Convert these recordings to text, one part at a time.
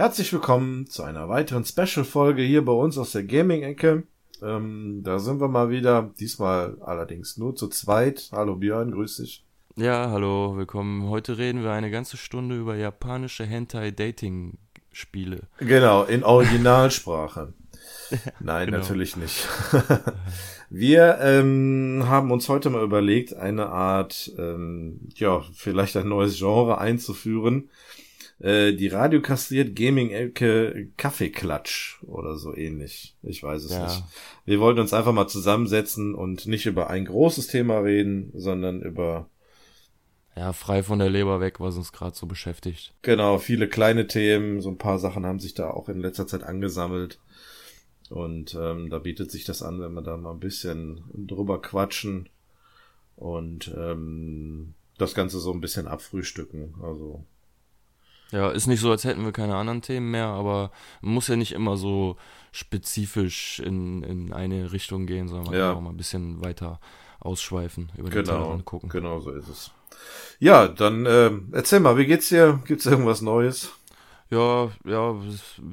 Herzlich willkommen zu einer weiteren Special-Folge hier bei uns aus der Gaming-Ecke. Ähm, da sind wir mal wieder, diesmal allerdings nur zu zweit. Hallo Björn, grüß dich. Ja, hallo, willkommen. Heute reden wir eine ganze Stunde über japanische Hentai-Dating-Spiele. Genau, in Originalsprache. Nein, genau. natürlich nicht. wir ähm, haben uns heute mal überlegt, eine Art, ähm, ja, vielleicht ein neues Genre einzuführen äh, die Radio kastriert Gaming-Ecke Kaffeeklatsch oder so ähnlich. Ich weiß es ja. nicht. Wir wollten uns einfach mal zusammensetzen und nicht über ein großes Thema reden, sondern über ja, frei von der Leber weg, was uns gerade so beschäftigt. Genau, viele kleine Themen, so ein paar Sachen haben sich da auch in letzter Zeit angesammelt. Und ähm, da bietet sich das an, wenn wir da mal ein bisschen drüber quatschen und ähm, das Ganze so ein bisschen abfrühstücken. Also ja, ist nicht so, als hätten wir keine anderen Themen mehr, aber man muss ja nicht immer so spezifisch in, in eine Richtung gehen, sondern man ja. kann auch mal ein bisschen weiter ausschweifen, über den genau, Tellerrand gucken. Genau, so ist es. Ja, dann äh, erzähl mal, wie geht's dir? Gibt's irgendwas Neues? Ja, ja,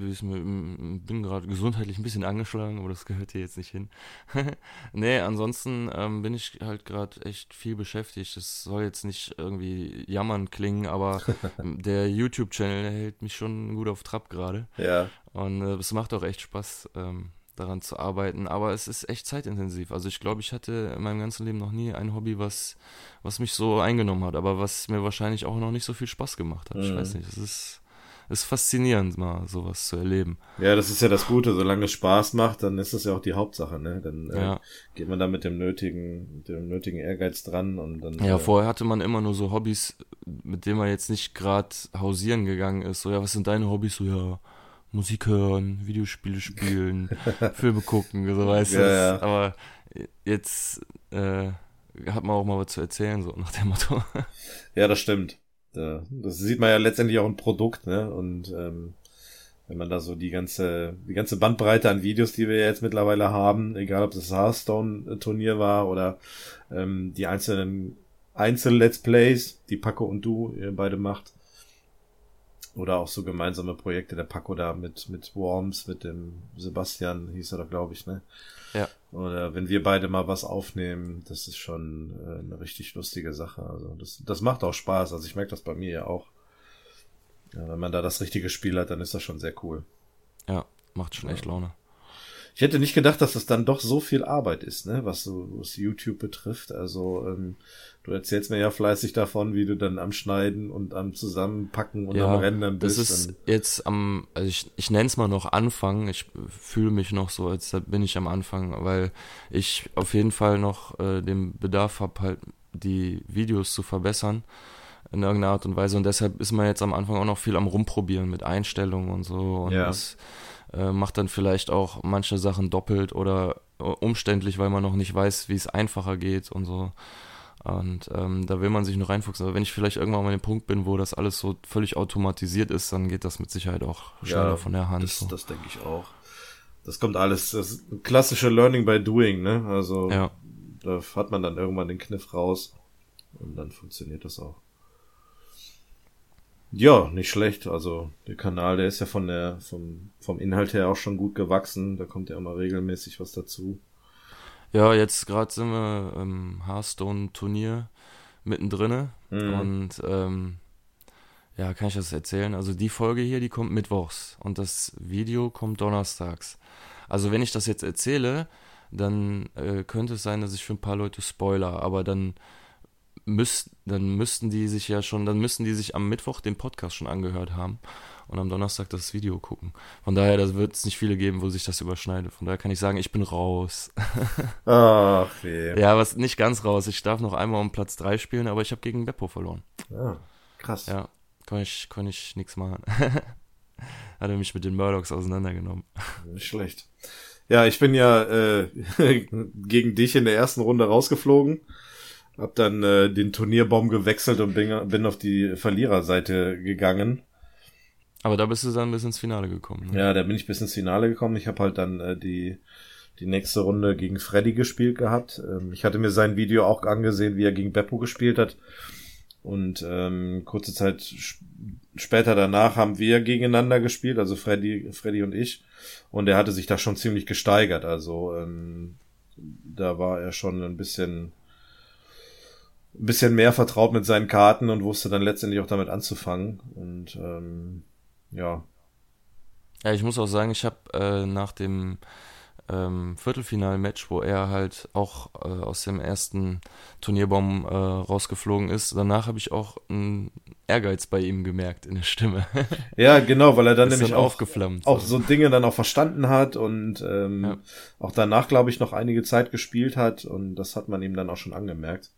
ich bin gerade gesundheitlich ein bisschen angeschlagen, aber das gehört hier jetzt nicht hin. nee, ansonsten ähm, bin ich halt gerade echt viel beschäftigt. Es soll jetzt nicht irgendwie jammern klingen, aber der YouTube-Channel hält mich schon gut auf Trab gerade. Ja. Und äh, es macht auch echt Spaß, ähm, daran zu arbeiten. Aber es ist echt zeitintensiv. Also ich glaube, ich hatte in meinem ganzen Leben noch nie ein Hobby, was, was mich so eingenommen hat, aber was mir wahrscheinlich auch noch nicht so viel Spaß gemacht hat. Mhm. Ich weiß nicht, es ist ist faszinierend, mal sowas zu erleben. Ja, das ist ja das Gute. Solange es Spaß macht, dann ist das ja auch die Hauptsache, ne? Dann äh, ja. geht man da mit dem nötigen, dem nötigen Ehrgeiz dran und dann. Ja, äh, vorher hatte man immer nur so Hobbys, mit denen man jetzt nicht gerade hausieren gegangen ist. So, ja, was sind deine Hobbys? So, ja, Musik hören, Videospiele spielen, Filme gucken, so weißt du. Ja, ja. Aber jetzt äh, hat man auch mal was zu erzählen, so nach dem Motto. Ja, das stimmt das sieht man ja letztendlich auch ein Produkt, ne? Und ähm, wenn man da so die ganze, die ganze Bandbreite an Videos, die wir jetzt mittlerweile haben, egal ob das Hearthstone-Turnier war oder ähm, die einzelnen Einzel-Let's Plays, die Paco und du ihr beide macht, oder auch so gemeinsame Projekte, der Paco da mit, mit Worms, mit dem Sebastian, hieß er da, glaube ich, ne? Ja. Oder wenn wir beide mal was aufnehmen, das ist schon äh, eine richtig lustige Sache. Also das, das macht auch Spaß. Also ich merke das bei mir ja auch. Ja, wenn man da das richtige Spiel hat, dann ist das schon sehr cool. Ja, macht schon echt Laune. Ich hätte nicht gedacht, dass das dann doch so viel Arbeit ist, ne, was so was YouTube betrifft. Also ähm, du erzählst mir ja fleißig davon, wie du dann am Schneiden und am Zusammenpacken und ja, am Rendern bist. Das ist jetzt am, also ich, ich nenne es mal noch Anfang. Ich fühle mich noch so, als bin ich am Anfang, weil ich auf jeden Fall noch äh, den Bedarf habe, halt die Videos zu verbessern in irgendeiner Art und Weise. Und deshalb ist man jetzt am Anfang auch noch viel am Rumprobieren mit Einstellungen und so. Und ja. das, äh, macht dann vielleicht auch manche Sachen doppelt oder äh, umständlich, weil man noch nicht weiß, wie es einfacher geht und so. Und ähm, da will man sich noch reinfuchsen. Aber wenn ich vielleicht irgendwann mal an dem Punkt bin, wo das alles so völlig automatisiert ist, dann geht das mit Sicherheit auch schneller ja, von der Hand. Das, so. das denke ich auch. Das kommt alles, das klassische Learning by Doing, ne? Also ja. da hat man dann irgendwann den Kniff raus und dann funktioniert das auch. Ja, nicht schlecht. Also der Kanal, der ist ja von der vom vom Inhalt her auch schon gut gewachsen. Da kommt ja immer regelmäßig was dazu. Ja, jetzt gerade sind wir im Hearthstone Turnier mittendrin mhm. und ähm, ja, kann ich das erzählen? Also die Folge hier, die kommt mittwochs und das Video kommt donnerstags. Also wenn ich das jetzt erzähle, dann äh, könnte es sein, dass ich für ein paar Leute spoiler, aber dann müsst, dann müssten die sich ja schon, dann müssten die sich am Mittwoch den Podcast schon angehört haben und am Donnerstag das Video gucken. Von daher, da wird es nicht viele geben, wo sich das überschneidet. Von daher kann ich sagen, ich bin raus. Ach, weh. Ja, was nicht ganz raus. Ich darf noch einmal um Platz 3 spielen, aber ich habe gegen Beppo verloren. Ah, krass. Ja, kann ich, kann ich nichts machen. Hat er mich mit den Murdochs auseinandergenommen. Nicht schlecht. Ja, ich bin ja äh, gegen dich in der ersten Runde rausgeflogen. Hab dann äh, den Turnierbaum gewechselt und bin, bin auf die Verliererseite gegangen. Aber da bist du dann bis ins Finale gekommen. Ne? Ja, da bin ich bis ins Finale gekommen. Ich habe halt dann äh, die die nächste Runde gegen Freddy gespielt gehabt. Ähm, ich hatte mir sein Video auch angesehen, wie er gegen Beppo gespielt hat. Und ähm, kurze Zeit sp später danach haben wir gegeneinander gespielt, also Freddy, Freddy und ich. Und er hatte sich da schon ziemlich gesteigert. Also ähm, da war er schon ein bisschen ein bisschen mehr vertraut mit seinen Karten und wusste dann letztendlich auch damit anzufangen. Und ähm, ja. Ja, ich muss auch sagen, ich habe äh, nach dem ähm, Viertelfinal-Match, wo er halt auch äh, aus dem ersten Turnierbaum äh, rausgeflogen ist. Danach habe ich auch einen Ehrgeiz bei ihm gemerkt in der Stimme. ja, genau, weil er dann nämlich dann auch, aufgeflammt, auch so Dinge dann auch verstanden hat und ähm, ja. auch danach, glaube ich, noch einige Zeit gespielt hat und das hat man ihm dann auch schon angemerkt.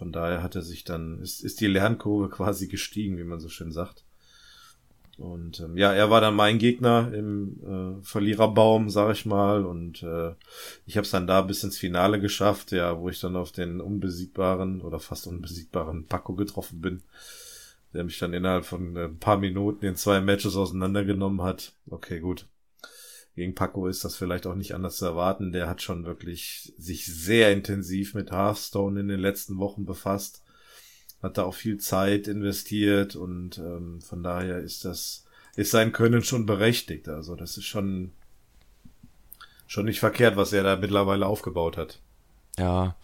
Von daher hat er sich dann, ist, ist die Lernkurve quasi gestiegen, wie man so schön sagt. Und ähm, ja, er war dann mein Gegner im äh, Verliererbaum, sag ich mal. Und äh, ich habe es dann da bis ins Finale geschafft, ja, wo ich dann auf den unbesiegbaren oder fast unbesiegbaren Paco getroffen bin, der mich dann innerhalb von äh, ein paar Minuten in zwei Matches auseinandergenommen hat. Okay, gut. Gegen Paco ist das vielleicht auch nicht anders zu erwarten. Der hat schon wirklich sich sehr intensiv mit Hearthstone in den letzten Wochen befasst hat da auch viel Zeit investiert und ähm, von daher ist das, ist sein Können schon berechtigt. Also das ist schon, schon nicht verkehrt, was er da mittlerweile aufgebaut hat. Ja,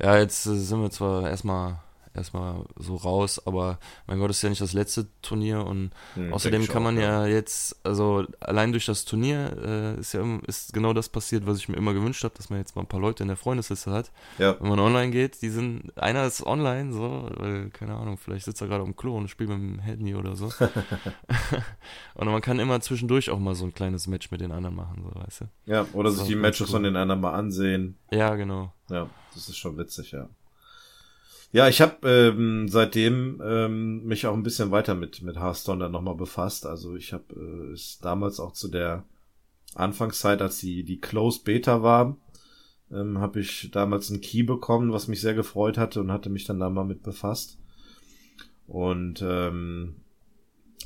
ja, jetzt äh, sind wir zwar erstmal erstmal so raus, aber mein Gott, ist ja nicht das letzte Turnier und hm, außerdem kann man ja, ja, jetzt, also allein durch das Turnier äh, ist ja ist genau das passiert, was ich mir immer gewünscht habe, dass man jetzt mal ein paar Leute in der Freundesliste hat. Ja. Wenn man online geht, die sind, einer ist online, so, weil, keine Ahnung, vielleicht sitzt er gerade am Klo und spielt mit dem Handy oder so. und man kann immer zwischendurch auch mal so ein kleines Match mit den anderen machen, so, weißt du? Ja, oder sich die Matches cool. von den anderen mal ansehen. Ja, genau. Ja, das ist schon witzig, ja. Ja, ich habe ähm, seitdem ähm, mich auch ein bisschen weiter mit mit Hearthstone dann nochmal befasst. Also ich habe äh, es damals auch zu der Anfangszeit, als die die Closed Beta war, ähm, habe ich damals einen Key bekommen, was mich sehr gefreut hatte und hatte mich dann da mal mit befasst. Und ähm,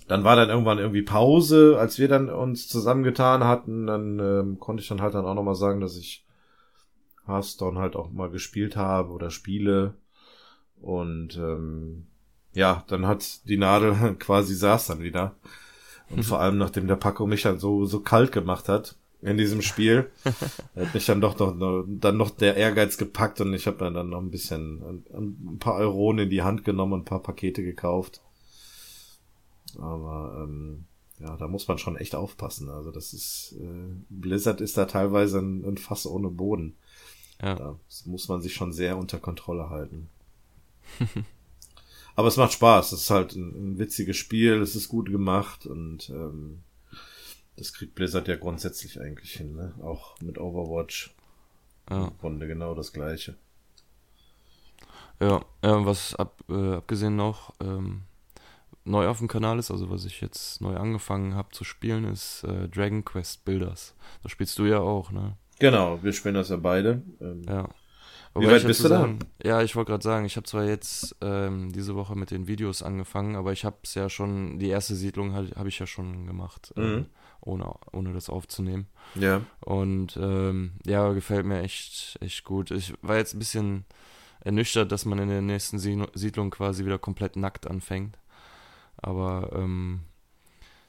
dann war dann irgendwann irgendwie Pause, als wir dann uns zusammengetan hatten, dann ähm, konnte ich dann halt dann auch nochmal sagen, dass ich Hearthstone halt auch mal gespielt habe oder spiele und ähm, ja, dann hat die Nadel quasi saß dann wieder. Und vor allem, nachdem der Paco mich dann so, so kalt gemacht hat in diesem Spiel, hat mich dann doch noch, dann noch der Ehrgeiz gepackt und ich habe dann, dann noch ein bisschen, ein, paar Euronen in die Hand genommen und ein paar Pakete gekauft. Aber ähm, ja, da muss man schon echt aufpassen. Also das ist, äh, Blizzard ist da teilweise ein, ein Fass ohne Boden. Ja. Da muss man sich schon sehr unter Kontrolle halten. Aber es macht Spaß. Es ist halt ein, ein, witziges Spiel. Es ist gut gemacht und ähm, das kriegt Blizzard ja grundsätzlich eigentlich hin. Ne? Auch mit Overwatch. Ja. Im Grunde genau das Gleiche. Ja, ja was ab, äh, abgesehen noch ähm, neu auf dem Kanal ist, also was ich jetzt neu angefangen habe zu spielen, ist äh, Dragon Quest Builders. Das spielst du ja auch, ne? Genau, wir spielen das ja beide. Ähm, ja. Wie weit bist du da? Ja, ich wollte gerade sagen, ich habe zwar jetzt ähm, diese Woche mit den Videos angefangen, aber ich habe es ja schon, die erste Siedlung habe hab ich ja schon gemacht, äh, mhm. ohne, ohne das aufzunehmen. Ja. Und ähm, ja, gefällt mir echt, echt gut. Ich war jetzt ein bisschen ernüchtert, dass man in der nächsten Siedlung quasi wieder komplett nackt anfängt. Aber ähm,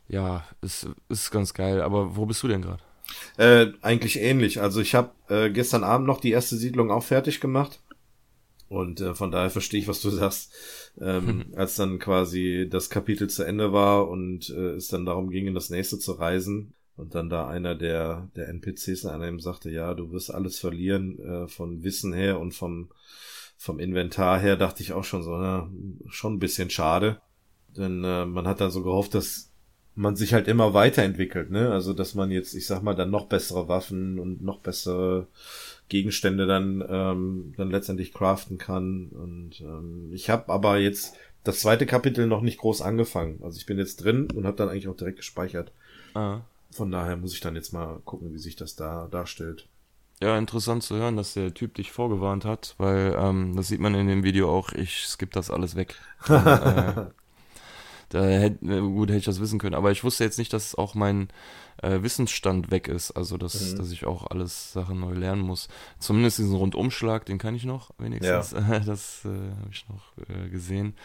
ja, es ist, ist ganz geil. Aber wo bist du denn gerade? Äh, eigentlich ähnlich. Also ich habe äh, gestern Abend noch die erste Siedlung auch fertig gemacht. Und äh, von daher verstehe ich, was du sagst. Ähm, mhm. Als dann quasi das Kapitel zu Ende war und äh, es dann darum ging, in das nächste zu reisen. Und dann da einer der, der NPCs an einem sagte, ja, du wirst alles verlieren, äh, von Wissen her und vom, vom Inventar her, dachte ich auch schon so, na, schon ein bisschen schade. Denn äh, man hat dann so gehofft, dass man sich halt immer weiterentwickelt, ne? Also dass man jetzt, ich sag mal, dann noch bessere Waffen und noch bessere Gegenstände dann ähm, dann letztendlich craften kann. Und ähm, ich habe aber jetzt das zweite Kapitel noch nicht groß angefangen. Also ich bin jetzt drin und habe dann eigentlich auch direkt gespeichert. Ah. Von daher muss ich dann jetzt mal gucken, wie sich das da darstellt. Ja, interessant zu hören, dass der Typ dich vorgewarnt hat, weil ähm, das sieht man in dem Video auch, ich skippe das alles weg. Und, äh, Da hätte, äh, gut, hätte ich das wissen können. Aber ich wusste jetzt nicht, dass auch mein äh, Wissensstand weg ist. Also, dass, mhm. dass ich auch alles Sachen neu lernen muss. Zumindest diesen Rundumschlag, den kann ich noch wenigstens. Ja. das äh, habe ich noch äh, gesehen.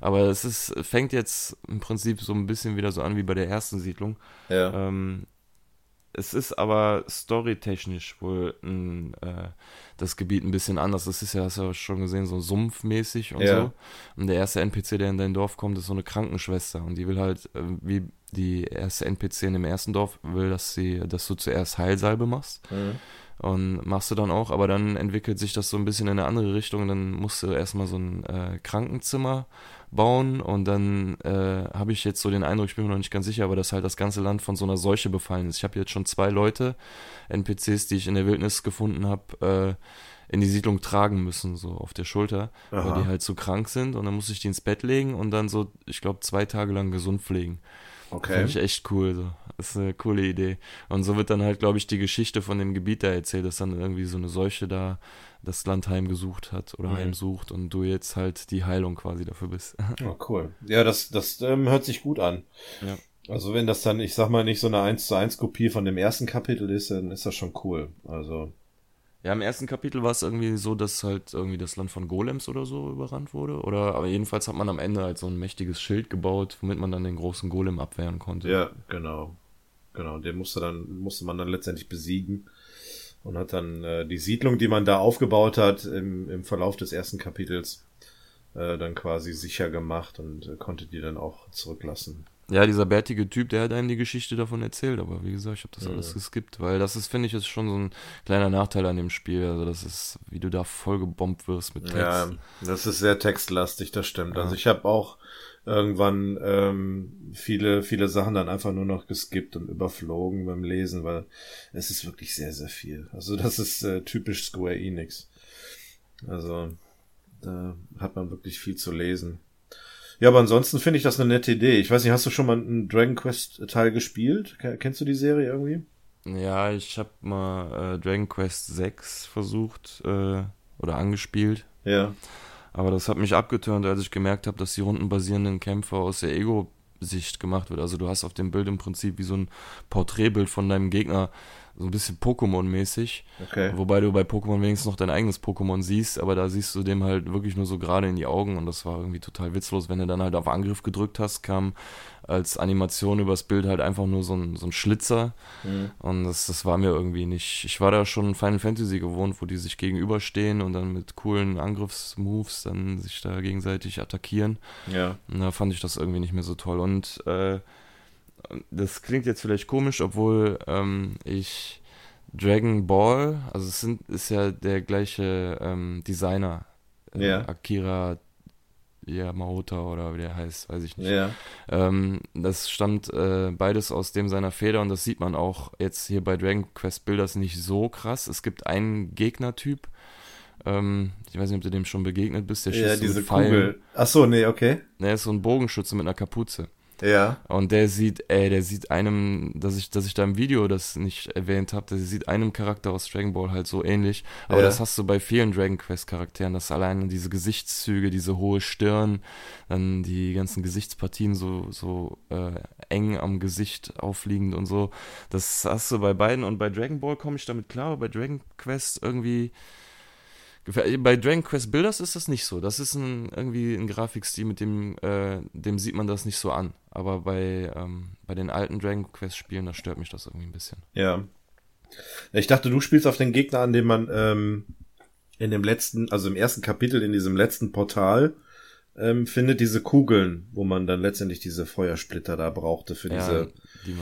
Aber es ist, fängt jetzt im Prinzip so ein bisschen wieder so an wie bei der ersten Siedlung. Ja. Ähm, es ist aber storytechnisch wohl ein, äh, das Gebiet ein bisschen anders. Das ist ja, hast du ja schon gesehen, so sumpfmäßig und ja. so. Und der erste NPC, der in dein Dorf kommt, ist so eine Krankenschwester. Und die will halt, äh, wie die erste NPC in dem ersten Dorf, will, dass sie, dass du zuerst Heilsalbe machst. Mhm. Und machst du dann auch, aber dann entwickelt sich das so ein bisschen in eine andere Richtung. Dann musst du erstmal so ein äh, Krankenzimmer bauen und dann äh, habe ich jetzt so den Eindruck, ich bin mir noch nicht ganz sicher, aber dass halt das ganze Land von so einer Seuche befallen ist. Ich habe jetzt schon zwei Leute, NPCs, die ich in der Wildnis gefunden habe, äh, in die Siedlung tragen müssen, so auf der Schulter, Aha. weil die halt so krank sind und dann muss ich die ins Bett legen und dann so, ich glaube, zwei Tage lang gesund pflegen. Okay. Finde ich echt cool. So. Das ist eine coole Idee. Und so wird dann halt, glaube ich, die Geschichte von dem Gebiet da erzählt, dass dann irgendwie so eine Seuche da das Land heimgesucht hat oder mhm. heimsucht und du jetzt halt die Heilung quasi dafür bist. Oh, cool. Ja, das, das ähm, hört sich gut an. Ja. Also wenn das dann, ich sag mal, nicht so eine 1 zu 1 Kopie von dem ersten Kapitel ist, dann ist das schon cool. Also. Ja, im ersten Kapitel war es irgendwie so, dass halt irgendwie das Land von Golems oder so überrannt wurde. Oder aber jedenfalls hat man am Ende halt so ein mächtiges Schild gebaut, womit man dann den großen Golem abwehren konnte. Ja, genau. Genau, den musste dann, musste man dann letztendlich besiegen und hat dann äh, die Siedlung, die man da aufgebaut hat im, im Verlauf des ersten Kapitels, äh, dann quasi sicher gemacht und äh, konnte die dann auch zurücklassen. Ja, dieser bärtige Typ, der hat einem die Geschichte davon erzählt, aber wie gesagt, ich habe das ja. alles geskippt, weil das ist, finde ich, ist schon so ein kleiner Nachteil an dem Spiel. Also das ist, wie du da voll gebombt wirst mit Text. Ja, das ist sehr textlastig, das stimmt. Ja. Also ich habe auch irgendwann ähm, viele, viele Sachen dann einfach nur noch geskippt und überflogen beim Lesen, weil es ist wirklich sehr, sehr viel. Also das ist äh, typisch Square Enix. Also da hat man wirklich viel zu lesen. Ja, aber ansonsten finde ich das eine nette Idee. Ich weiß nicht, hast du schon mal einen Dragon Quest Teil gespielt? Kennst du die Serie irgendwie? Ja, ich habe mal äh, Dragon Quest 6 versucht äh, oder angespielt. Ja. Aber das hat mich abgeturnt, als ich gemerkt habe, dass die rundenbasierenden Kämpfe aus der Ego-Sicht gemacht wird. Also du hast auf dem Bild im Prinzip wie so ein Porträtbild von deinem Gegner so ein bisschen Pokémon-mäßig. Okay. Wobei du bei Pokémon wenigstens noch dein eigenes Pokémon siehst, aber da siehst du dem halt wirklich nur so gerade in die Augen und das war irgendwie total witzlos. Wenn du dann halt auf Angriff gedrückt hast, kam als Animation übers Bild halt einfach nur so ein, so ein Schlitzer mhm. und das, das war mir irgendwie nicht. Ich war da schon Final Fantasy gewohnt, wo die sich gegenüberstehen und dann mit coolen Angriffsmoves dann sich da gegenseitig attackieren. Ja. Und da fand ich das irgendwie nicht mehr so toll und äh, das klingt jetzt vielleicht komisch, obwohl ähm, ich Dragon Ball, also es sind, ist ja der gleiche ähm, Designer, äh, ja. Akira Yamaota oder wie der heißt, weiß ich nicht. Ja. Ähm, das stammt äh, beides aus dem seiner Feder und das sieht man auch jetzt hier bei Dragon Quest Builders nicht so krass. Es gibt einen Gegnertyp, ähm, ich weiß nicht, ob du dem schon begegnet bist, der schießt ja, diese so Kugel. Ach so, nee, okay. Der ist so ein Bogenschütze mit einer Kapuze. Ja. Und der sieht, ey, der sieht einem, dass ich, dass ich da im Video das nicht erwähnt habe, der sieht einem Charakter aus Dragon Ball halt so ähnlich. Aber ja. das hast du bei vielen Dragon Quest Charakteren, dass allein diese Gesichtszüge, diese hohe Stirn, dann die ganzen Gesichtspartien so, so äh, eng am Gesicht aufliegend und so. Das hast du bei beiden und bei Dragon Ball komme ich damit klar, aber bei Dragon Quest irgendwie bei Dragon Quest Builders ist das nicht so. Das ist ein, irgendwie ein Grafikstil, mit dem, äh, dem sieht man das nicht so an. Aber bei, ähm, bei den alten Dragon Quest Spielen, da stört mich das irgendwie ein bisschen. Ja. Ich dachte, du spielst auf den Gegner, an dem man ähm, in dem letzten, also im ersten Kapitel in diesem letzten Portal ähm, findet diese Kugeln, wo man dann letztendlich diese Feuersplitter da brauchte für ja, diese die.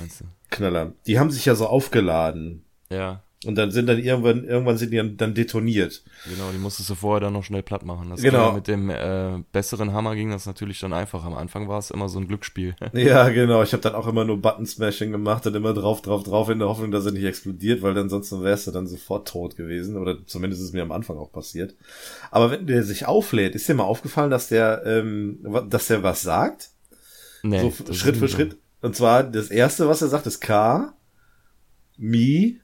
Knaller. Die haben sich ja so aufgeladen. Ja. Und dann sind dann irgendwann, irgendwann sind die dann detoniert. Genau, die musstest du vorher dann noch schnell platt machen. Das genau. mit dem äh, besseren Hammer ging das natürlich dann einfach. Am Anfang war es immer so ein Glücksspiel. ja, genau. Ich habe dann auch immer nur Button-Smashing gemacht und immer drauf, drauf, drauf in der Hoffnung, dass er nicht explodiert, weil dann sonst wärst du dann sofort tot gewesen. Oder zumindest ist mir am Anfang auch passiert. Aber wenn der sich auflädt, ist dir mal aufgefallen, dass der, ähm, dass der was sagt? Nee, so Schritt für Schritt. Und zwar das erste, was er sagt, ist K, Mi,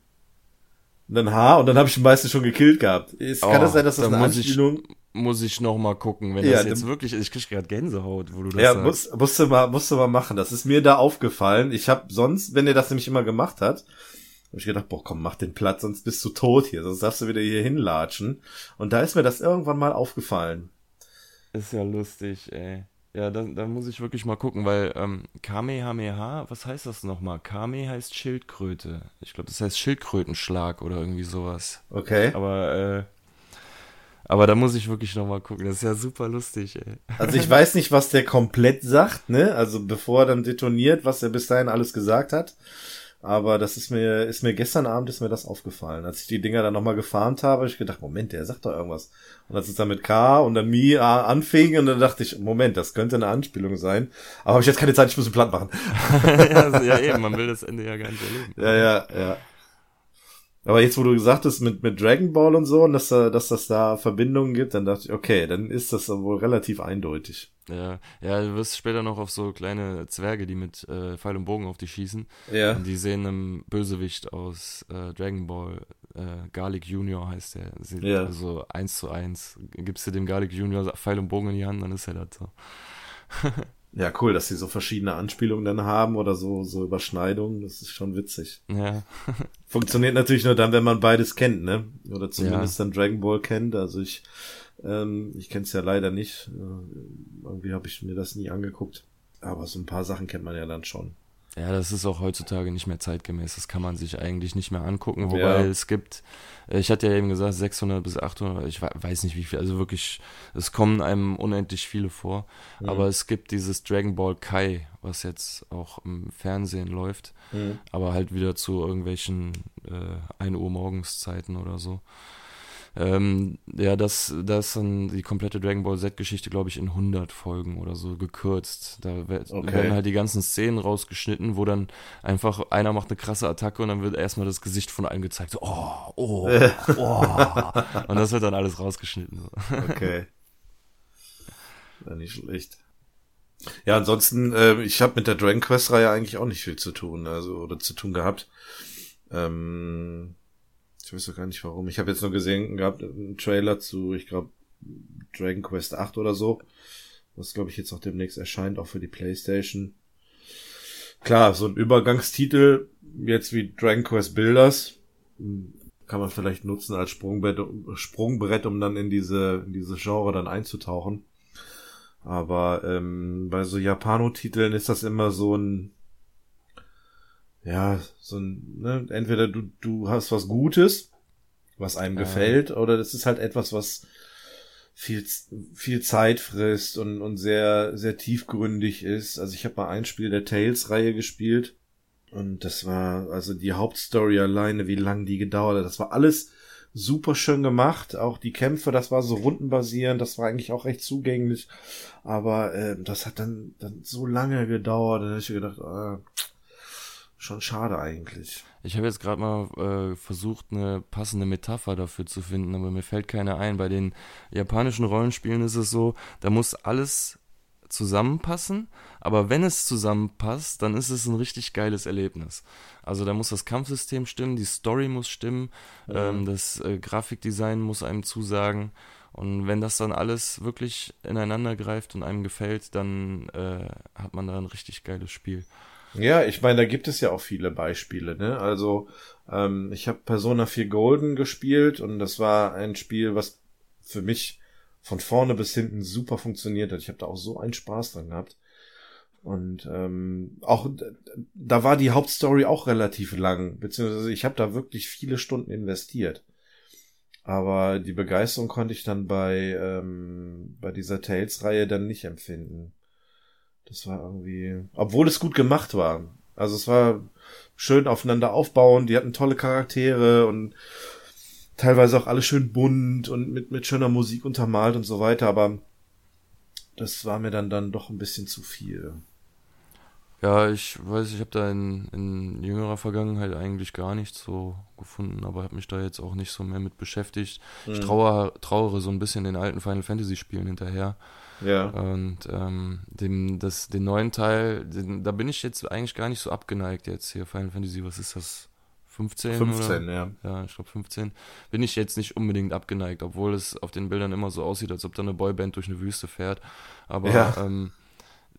und dann H und dann habe ich den meisten schon gekillt gehabt. Ist, oh, kann das sein, dass das eine Anspielung... muss ich noch mal gucken, wenn ja, das jetzt wirklich, ich krieg gerade Gänsehaut, wo du das Ja, sagst. Muss, musst du mal, musst du mal machen. Das ist mir da aufgefallen. Ich habe sonst, wenn er das nämlich immer gemacht hat, habe ich gedacht, boah, komm, mach den Platz, sonst bist du tot hier, sonst darfst du wieder hier hinlatschen. Und da ist mir das irgendwann mal aufgefallen. Ist ja lustig, ey. Ja, da, da muss ich wirklich mal gucken, weil ähm, Kamehameha, was heißt das nochmal? Kame heißt Schildkröte. Ich glaube, das heißt Schildkrötenschlag oder irgendwie sowas. Okay. Aber, äh, aber da muss ich wirklich nochmal gucken. Das ist ja super lustig, ey. Also ich weiß nicht, was der komplett sagt, ne? Also bevor er dann detoniert, was er bis dahin alles gesagt hat. Aber das ist mir, ist mir gestern Abend ist mir das aufgefallen. Als ich die Dinger dann nochmal gefarmt habe, habe ich gedacht, Moment, der sagt doch irgendwas. Und als es dann mit K und dann Mi anfing und dann dachte ich, Moment, das könnte eine Anspielung sein. Aber habe ich jetzt keine Zeit, ich muss einen Plan machen. ja, also, ja, eben, man will das Ende ja gar nicht erleben. Ja, ja, ja. Aber jetzt, wo du gesagt hast, mit, mit Dragon Ball und so, und dass, dass das da Verbindungen gibt, dann dachte ich, okay, dann ist das wohl relativ eindeutig. Ja, ja, du wirst später noch auf so kleine Zwerge, die mit äh, Pfeil und Bogen auf dich schießen. Ja. Und die sehen einem Bösewicht aus äh, Dragon Ball, äh, Garlic Junior heißt der. Sieht ja. Also eins zu eins. Gibst du dem Garlic Junior Pfeil und Bogen in die Hand, dann ist er das so. Ja, cool, dass sie so verschiedene Anspielungen dann haben oder so, so Überschneidungen. Das ist schon witzig. Ja. Funktioniert natürlich nur dann, wenn man beides kennt, ne? Oder zumindest ja. dann Dragon Ball kennt. Also ich, ähm, ich kenne es ja leider nicht. Äh, irgendwie habe ich mir das nie angeguckt. Aber so ein paar Sachen kennt man ja dann schon. Ja, das ist auch heutzutage nicht mehr zeitgemäß. Das kann man sich eigentlich nicht mehr angucken. Wobei ja. es gibt, äh, ich hatte ja eben gesagt, 600 bis 800, ich weiß nicht wie viel, also wirklich, es kommen einem unendlich viele vor. Mhm. Aber es gibt dieses Dragon Ball Kai, was jetzt auch im Fernsehen läuft, mhm. aber halt wieder zu irgendwelchen äh, 1 Uhr morgens Zeiten oder so. Ähm, ja, das, das ist dann die komplette Dragon Ball Z-Geschichte, glaube ich, in 100 Folgen oder so gekürzt. Da okay. werden halt die ganzen Szenen rausgeschnitten, wo dann einfach einer macht eine krasse Attacke und dann wird erstmal das Gesicht von allen gezeigt. So, oh, oh, oh. und das wird dann alles rausgeschnitten. So. Okay. Ja, nicht schlecht. Ja, ansonsten, äh, ich habe mit der Dragon Quest-Reihe eigentlich auch nicht viel zu tun, also oder zu tun gehabt. Ähm, ich weiß doch gar nicht warum. Ich habe jetzt nur gesehen gehabt, einen Trailer zu, ich glaube, Dragon Quest 8 oder so. Was, glaube ich, jetzt auch demnächst erscheint, auch für die Playstation. Klar, so ein Übergangstitel, jetzt wie Dragon Quest Builders, kann man vielleicht nutzen als Sprungbrett, Sprungbrett um dann in diese, in diese Genre dann einzutauchen. Aber ähm, bei so Japano-Titeln ist das immer so ein, ja, so ein, ne, entweder du, du hast was Gutes, was einem äh. gefällt, oder das ist halt etwas, was viel, viel Zeit frisst und, und sehr, sehr tiefgründig ist. Also ich habe mal ein Spiel der Tales-Reihe gespielt und das war, also die Hauptstory alleine, wie lang die gedauert hat, das war alles super schön gemacht. Auch die Kämpfe, das war so rundenbasierend, das war eigentlich auch recht zugänglich. Aber äh, das hat dann, dann so lange gedauert, da habe ich gedacht, ah, schon schade eigentlich. Ich habe jetzt gerade mal äh, versucht, eine passende Metapher dafür zu finden, aber mir fällt keine ein. Bei den japanischen Rollenspielen ist es so, da muss alles zusammenpassen, aber wenn es zusammenpasst, dann ist es ein richtig geiles Erlebnis. Also da muss das Kampfsystem stimmen, die Story muss stimmen, mhm. ähm, das äh, Grafikdesign muss einem zusagen. Und wenn das dann alles wirklich ineinander greift und einem gefällt, dann äh, hat man da ein richtig geiles Spiel. Ja, ich meine, da gibt es ja auch viele Beispiele, ne? Also, ähm, ich habe Persona 4 Golden gespielt und das war ein Spiel, was für mich von vorne bis hinten super funktioniert hat. Ich habe da auch so einen Spaß dran gehabt. Und ähm, auch da war die Hauptstory auch relativ lang, beziehungsweise ich habe da wirklich viele Stunden investiert. Aber die Begeisterung konnte ich dann bei, ähm, bei dieser Tales-Reihe dann nicht empfinden. Das war irgendwie, obwohl es gut gemacht war. Also es war schön aufeinander aufbauen, die hatten tolle Charaktere und teilweise auch alles schön bunt und mit, mit schöner Musik untermalt und so weiter, aber das war mir dann, dann doch ein bisschen zu viel. Ja, ich weiß, ich habe da in, in jüngerer Vergangenheit eigentlich gar nichts so gefunden, aber habe mich da jetzt auch nicht so mehr mit beschäftigt. Mhm. Ich trauere, trauere so ein bisschen den alten Final Fantasy Spielen hinterher. Ja. Und ähm, dem, das, den neuen Teil, den, da bin ich jetzt eigentlich gar nicht so abgeneigt jetzt hier. Final Fantasy, was ist das? 15. 15, oder? ja. Ja, ich glaube 15. Bin ich jetzt nicht unbedingt abgeneigt, obwohl es auf den Bildern immer so aussieht, als ob da eine Boyband durch eine Wüste fährt. Aber ja. ähm,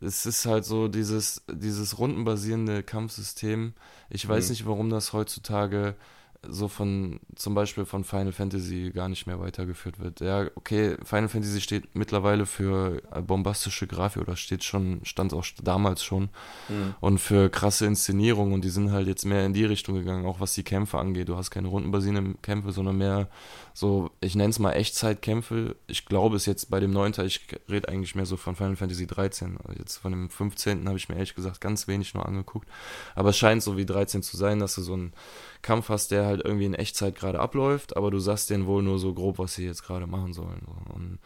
es ist halt so dieses, dieses rundenbasierende Kampfsystem. Ich weiß mhm. nicht, warum das heutzutage so von zum Beispiel von Final Fantasy gar nicht mehr weitergeführt wird. Ja, okay, Final Fantasy steht mittlerweile für bombastische Grafik oder steht schon, stand auch damals schon mhm. und für krasse Inszenierung und die sind halt jetzt mehr in die Richtung gegangen, auch was die Kämpfe angeht. Du hast keine rundenbasierenden Kämpfe, sondern mehr so, ich nenne es mal Echtzeitkämpfe. Ich glaube es jetzt bei dem neuen Teil, ich rede eigentlich mehr so von Final Fantasy 13. Jetzt von dem 15. habe ich mir ehrlich gesagt ganz wenig nur angeguckt. Aber es scheint so wie 13 zu sein, dass du so ein Kampf hast, der halt irgendwie in Echtzeit gerade abläuft, aber du sagst denen wohl nur so grob, was sie jetzt gerade machen sollen. Und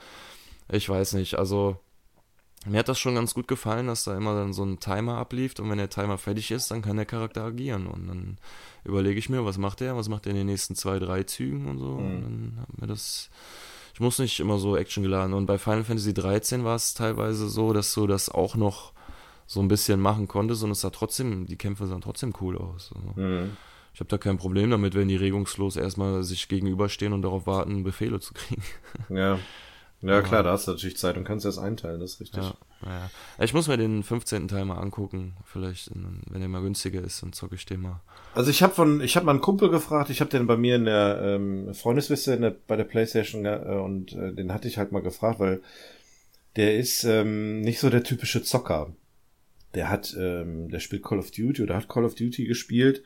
ich weiß nicht, also mir hat das schon ganz gut gefallen, dass da immer dann so ein Timer ablief und wenn der Timer fertig ist, dann kann der Charakter agieren und dann überlege ich mir, was macht er, was macht er in den nächsten zwei, drei Zügen und so mhm. und dann hat mir das ich muss nicht immer so Action geladen und bei Final Fantasy 13 war es teilweise so, dass du das auch noch so ein bisschen machen konntest und es sah trotzdem, die Kämpfe sahen trotzdem cool aus. Also. Mhm. Ich habe da kein Problem damit, wenn die regungslos erstmal sich gegenüberstehen und darauf warten, Befehle zu kriegen. Ja. Ja, klar, da hast du natürlich Zeit und kannst das einteilen, das ist richtig. Ja, ja. Ich muss mir den 15. Teil mal angucken. Vielleicht, wenn der mal günstiger ist, dann zocke ich den mal. Also ich habe von, ich habe mal einen Kumpel gefragt, ich habe den bei mir in der ähm, Freundesliste in der, bei der Playstation äh, und äh, den hatte ich halt mal gefragt, weil der ist ähm, nicht so der typische Zocker. Der hat, ähm, der spielt Call of Duty oder hat Call of Duty gespielt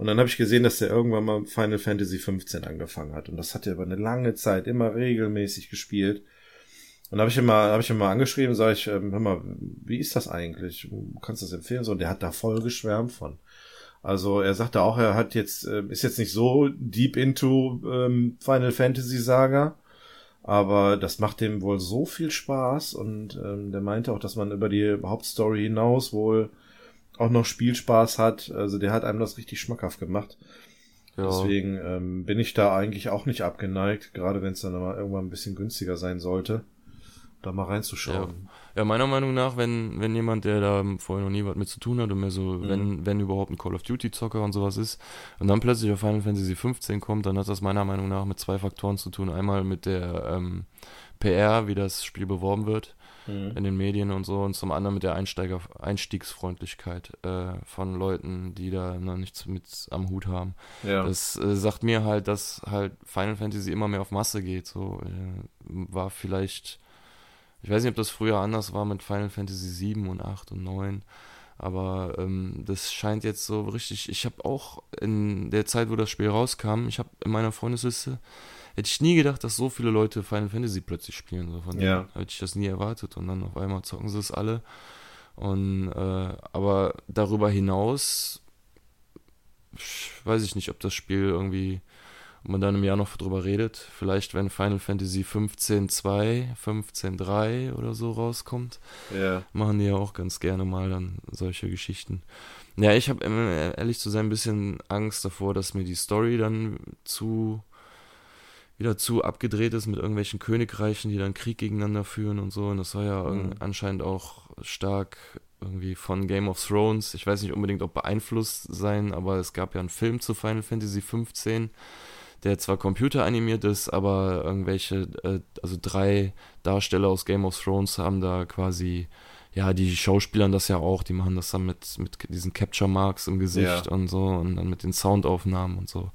und dann habe ich gesehen, dass der irgendwann mal Final Fantasy 15 angefangen hat. Und das hat er über eine lange Zeit immer regelmäßig gespielt. Und da habe ich immer, habe ich immer angeschrieben, sage ich, ähm, hör mal, wie ist das eigentlich? Du kannst das empfehlen? So, und der hat da voll geschwärmt von. Also er sagte auch, er hat jetzt, äh, ist jetzt nicht so deep into ähm, Final Fantasy Saga, aber das macht dem wohl so viel Spaß und ähm, der meinte auch, dass man über die Hauptstory hinaus wohl auch noch Spielspaß hat. Also der hat einem das richtig schmackhaft gemacht. Ja. Deswegen ähm, bin ich da eigentlich auch nicht abgeneigt, gerade wenn es dann mal irgendwann ein bisschen günstiger sein sollte, da mal reinzuschauen. Ja. ja, meiner Meinung nach, wenn, wenn jemand, der da vorher noch nie was mit zu tun hat und mehr so, mhm. wenn, wenn überhaupt ein Call of Duty Zocker und sowas ist, und dann plötzlich auf Final Fantasy 15 kommt, dann hat das meiner Meinung nach mit zwei Faktoren zu tun. Einmal mit der ähm, PR, wie das Spiel beworben wird mhm. in den Medien und so und zum anderen mit der Einsteiger Einstiegsfreundlichkeit äh, von Leuten, die da noch nichts mit am Hut haben. Ja. Das äh, sagt mir halt, dass halt Final Fantasy immer mehr auf Masse geht. So äh, war vielleicht, ich weiß nicht, ob das früher anders war mit Final Fantasy 7 und 8 und 9. Aber ähm, das scheint jetzt so richtig. Ich habe auch in der Zeit, wo das Spiel rauskam, ich habe in meiner Freundesliste hätte ich nie gedacht, dass so viele Leute Final Fantasy plötzlich spielen. So von ja. hätte ich das nie erwartet. Und dann auf einmal zocken sie es alle. Und äh, aber darüber hinaus weiß ich nicht, ob das Spiel irgendwie, ob man dann im Jahr noch drüber redet. Vielleicht, wenn Final Fantasy 15.2, 15.3 oder so rauskommt, ja. machen die ja auch ganz gerne mal dann solche Geschichten. Ja, ich habe ehrlich zu sein ein bisschen Angst davor, dass mir die Story dann zu wieder zu abgedreht ist mit irgendwelchen Königreichen, die dann Krieg gegeneinander führen und so. Und das war ja mhm. anscheinend auch stark irgendwie von Game of Thrones. Ich weiß nicht unbedingt, ob beeinflusst sein, aber es gab ja einen Film zu Final Fantasy 15, der zwar computeranimiert ist, aber irgendwelche, äh, also drei Darsteller aus Game of Thrones haben da quasi ja, die Schauspielern das ja auch, die machen das dann mit, mit diesen Capture Marks im Gesicht ja. und so und dann mit den Soundaufnahmen und so.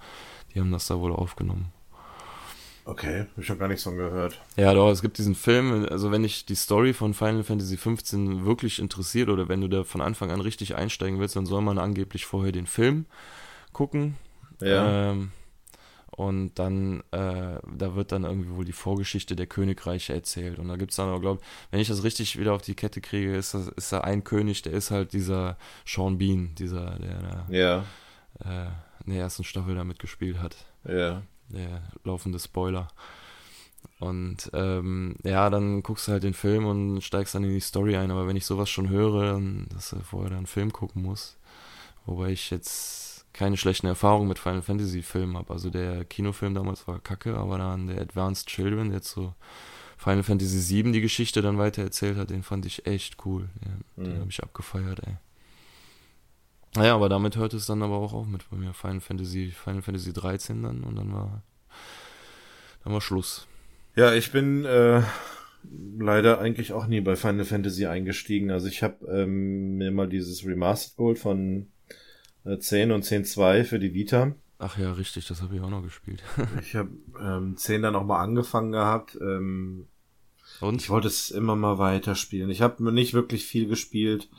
Die haben das da wohl aufgenommen. Okay, hab ich noch gar nichts von gehört. Ja, doch, es gibt diesen Film, also wenn dich die Story von Final Fantasy XV wirklich interessiert oder wenn du da von Anfang an richtig einsteigen willst, dann soll man angeblich vorher den Film gucken. Ja. Ähm, und dann, äh, da wird dann irgendwie wohl die Vorgeschichte der Königreiche erzählt. Und da gibt es dann auch, glaube wenn ich das richtig wieder auf die Kette kriege, ist, das, ist da ein König, der ist halt dieser Sean Bean, dieser, der da ja. äh, in der ersten Staffel damit gespielt hat. Ja der laufende Spoiler. Und ähm, ja, dann guckst du halt den Film und steigst dann in die Story ein. Aber wenn ich sowas schon höre, dann, dass du vorher dann einen Film gucken musst, wobei ich jetzt keine schlechten Erfahrungen mit Final Fantasy Filmen habe. Also der Kinofilm damals war kacke, aber dann der Advanced Children, der jetzt so Final Fantasy VII die Geschichte dann weiter erzählt hat, den fand ich echt cool. Den, mhm. den habe ich abgefeiert, ey. Naja, aber damit hört es dann aber auch auf mit bei mir. Final Fantasy, Final Fantasy 13 dann und dann war, dann war Schluss. Ja, ich bin äh, leider eigentlich auch nie bei Final Fantasy eingestiegen. Also ich habe ähm, mir mal dieses Remastered geholt von äh, 10 und 10.2 für die Vita. Ach ja, richtig, das habe ich auch noch gespielt. ich habe ähm, 10 dann auch mal angefangen gehabt. Ähm, und? Ich wollte es immer mal weiterspielen. Ich habe nicht wirklich viel gespielt.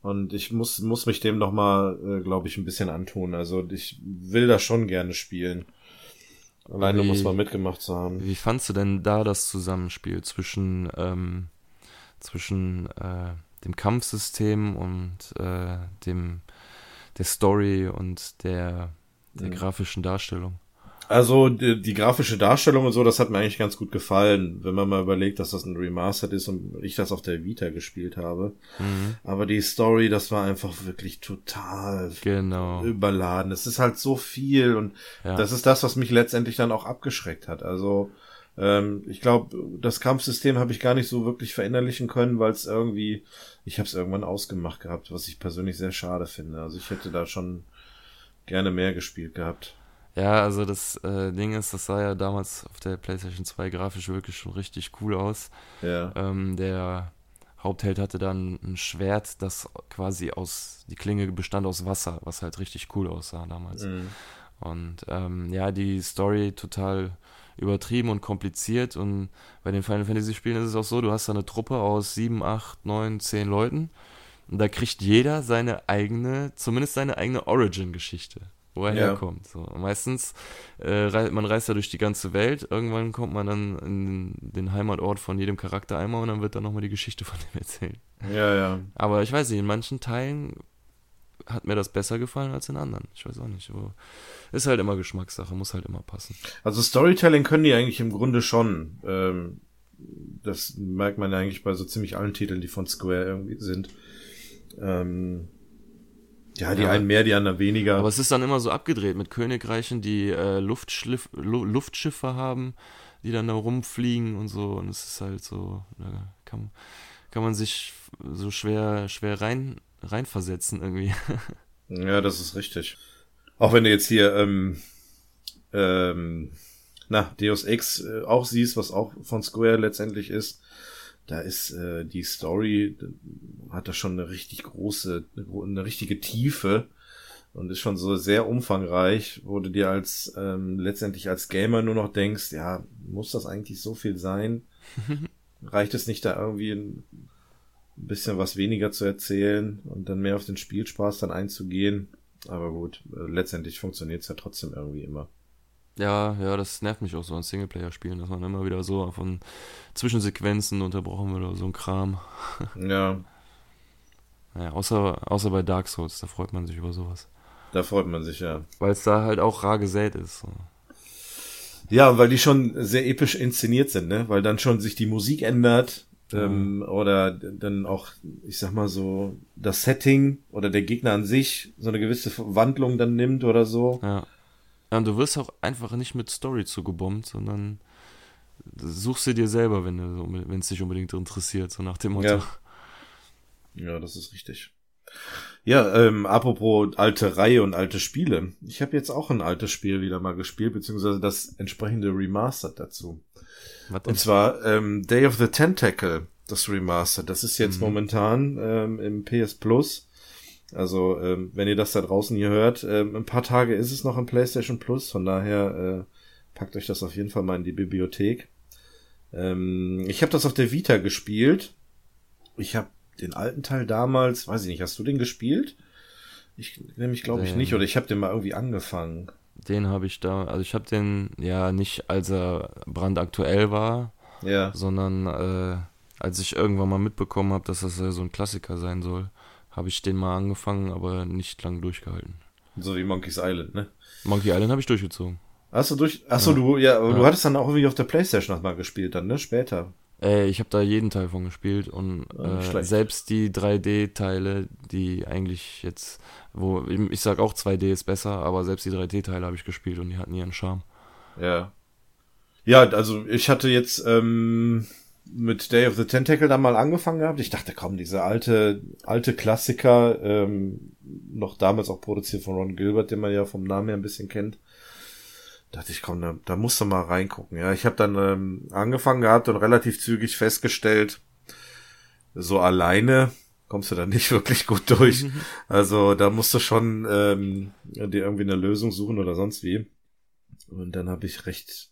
Und ich muss, muss mich dem noch mal, äh, glaube ich, ein bisschen antun. Also ich will das schon gerne spielen. Alleine muss man mitgemacht zu haben. Wie fandst du denn da das Zusammenspiel zwischen, ähm, zwischen äh, dem Kampfsystem und äh, dem der Story und der, der mhm. grafischen Darstellung? Also die, die, grafische Darstellung und so, das hat mir eigentlich ganz gut gefallen, wenn man mal überlegt, dass das ein Remastered ist und ich das auf der Vita gespielt habe. Mhm. Aber die Story, das war einfach wirklich total genau. überladen. Es ist halt so viel und ja. das ist das, was mich letztendlich dann auch abgeschreckt hat. Also ähm, ich glaube, das Kampfsystem habe ich gar nicht so wirklich verinnerlichen können, weil es irgendwie, ich habe es irgendwann ausgemacht gehabt, was ich persönlich sehr schade finde. Also ich hätte da schon gerne mehr gespielt gehabt. Ja, also das äh, Ding ist, das sah ja damals auf der PlayStation 2 grafisch wirklich schon richtig cool aus. Ja. Ähm, der Hauptheld hatte dann ein Schwert, das quasi aus, die Klinge bestand aus Wasser, was halt richtig cool aussah damals. Mhm. Und ähm, ja, die Story total übertrieben und kompliziert. Und bei den Final Fantasy Spielen ist es auch so, du hast da eine Truppe aus sieben, acht, neun, zehn Leuten. Und da kriegt jeder seine eigene, zumindest seine eigene Origin-Geschichte wo er ja. herkommt. So. Meistens, äh, man reist ja durch die ganze Welt, irgendwann kommt man dann in den Heimatort von jedem Charakter einmal und dann wird dann nochmal die Geschichte von dem erzählt. Ja, ja. Aber ich weiß nicht, in manchen Teilen hat mir das besser gefallen als in anderen. Ich weiß auch nicht. Aber ist halt immer Geschmackssache, muss halt immer passen. Also Storytelling können die eigentlich im Grunde schon. Ähm, das merkt man ja eigentlich bei so ziemlich allen Titeln, die von Square irgendwie sind. Ähm, ja, die ja. einen mehr, die anderen weniger. Aber es ist dann immer so abgedreht mit Königreichen, die äh, Luftschliff, Luftschiffe haben, die dann da rumfliegen und so. Und es ist halt so, da kann, kann man sich so schwer, schwer rein, reinversetzen irgendwie. ja, das ist richtig. Auch wenn du jetzt hier, ähm, ähm, na, Deus Ex äh, auch siehst, was auch von Square letztendlich ist, da ist äh, die Story, hat da schon eine richtig große, eine richtige Tiefe und ist schon so sehr umfangreich, wo du dir als ähm, letztendlich als Gamer nur noch denkst, ja, muss das eigentlich so viel sein? Reicht es nicht da irgendwie ein bisschen was weniger zu erzählen und dann mehr auf den Spielspaß dann einzugehen? Aber gut, äh, letztendlich funktioniert es ja trotzdem irgendwie immer. Ja, ja, das nervt mich auch so an Singleplayer-Spielen, dass man immer wieder so von Zwischensequenzen unterbrochen wird oder so ein Kram. Ja. Naja, außer, außer bei Dark Souls, da freut man sich über sowas. Da freut man sich, ja. Weil es da halt auch rar gesät ist. So. Ja, weil die schon sehr episch inszeniert sind, ne? Weil dann schon sich die Musik ändert. Ähm, oder dann auch, ich sag mal so, das Setting oder der Gegner an sich so eine gewisse Wandlung dann nimmt oder so. Ja. Ja, und du wirst auch einfach nicht mit Story zugebombt, sondern suchst sie dir selber, wenn es dich unbedingt interessiert, so nach dem Motto. Ja, ja das ist richtig. Ja, ähm, apropos alte Reihe und alte Spiele. Ich habe jetzt auch ein altes Spiel wieder mal gespielt, beziehungsweise das entsprechende Remastered dazu. Was und zwar ähm, Day of the Tentacle, das Remastered. Das ist jetzt mhm. momentan ähm, im PS Plus also, ähm, wenn ihr das da draußen hier hört, ähm, ein paar Tage ist es noch im PlayStation Plus, von daher äh, packt euch das auf jeden Fall mal in die Bibliothek. Ähm, ich habe das auf der Vita gespielt. Ich habe den alten Teil damals, weiß ich nicht, hast du den gespielt? Ich nämlich glaube ich nicht, oder ich habe den mal irgendwie angefangen. Den habe ich da, also ich habe den ja nicht, als er brandaktuell war, ja. sondern äh, als ich irgendwann mal mitbekommen habe, dass das so ein Klassiker sein soll habe ich den mal angefangen, aber nicht lang durchgehalten. So wie Monkey's Island, ne? Monkey Island habe ich durchgezogen. Hast du durch? Achso, ja. du, ja, aber ja. du hattest dann auch irgendwie auf der Playstation nochmal gespielt dann, ne? Später. Äh, ich habe da jeden Teil von gespielt und ah, äh, selbst die 3D-Teile, die eigentlich jetzt, wo ich sag auch 2D ist besser, aber selbst die 3D-Teile habe ich gespielt und die hatten ihren Charme. Ja. Ja, also ich hatte jetzt ähm, mit Day of the Tentacle dann mal angefangen gehabt. Ich dachte, komm, diese alte, alte Klassiker, ähm, noch damals auch produziert von Ron Gilbert, den man ja vom Namen her ein bisschen kennt. dachte ich, komm, da, da musst du mal reingucken. Ja, ich habe dann ähm, angefangen gehabt und relativ zügig festgestellt, so alleine kommst du da nicht wirklich gut durch. Also da musst du schon ähm, dir irgendwie eine Lösung suchen oder sonst wie. Und dann habe ich recht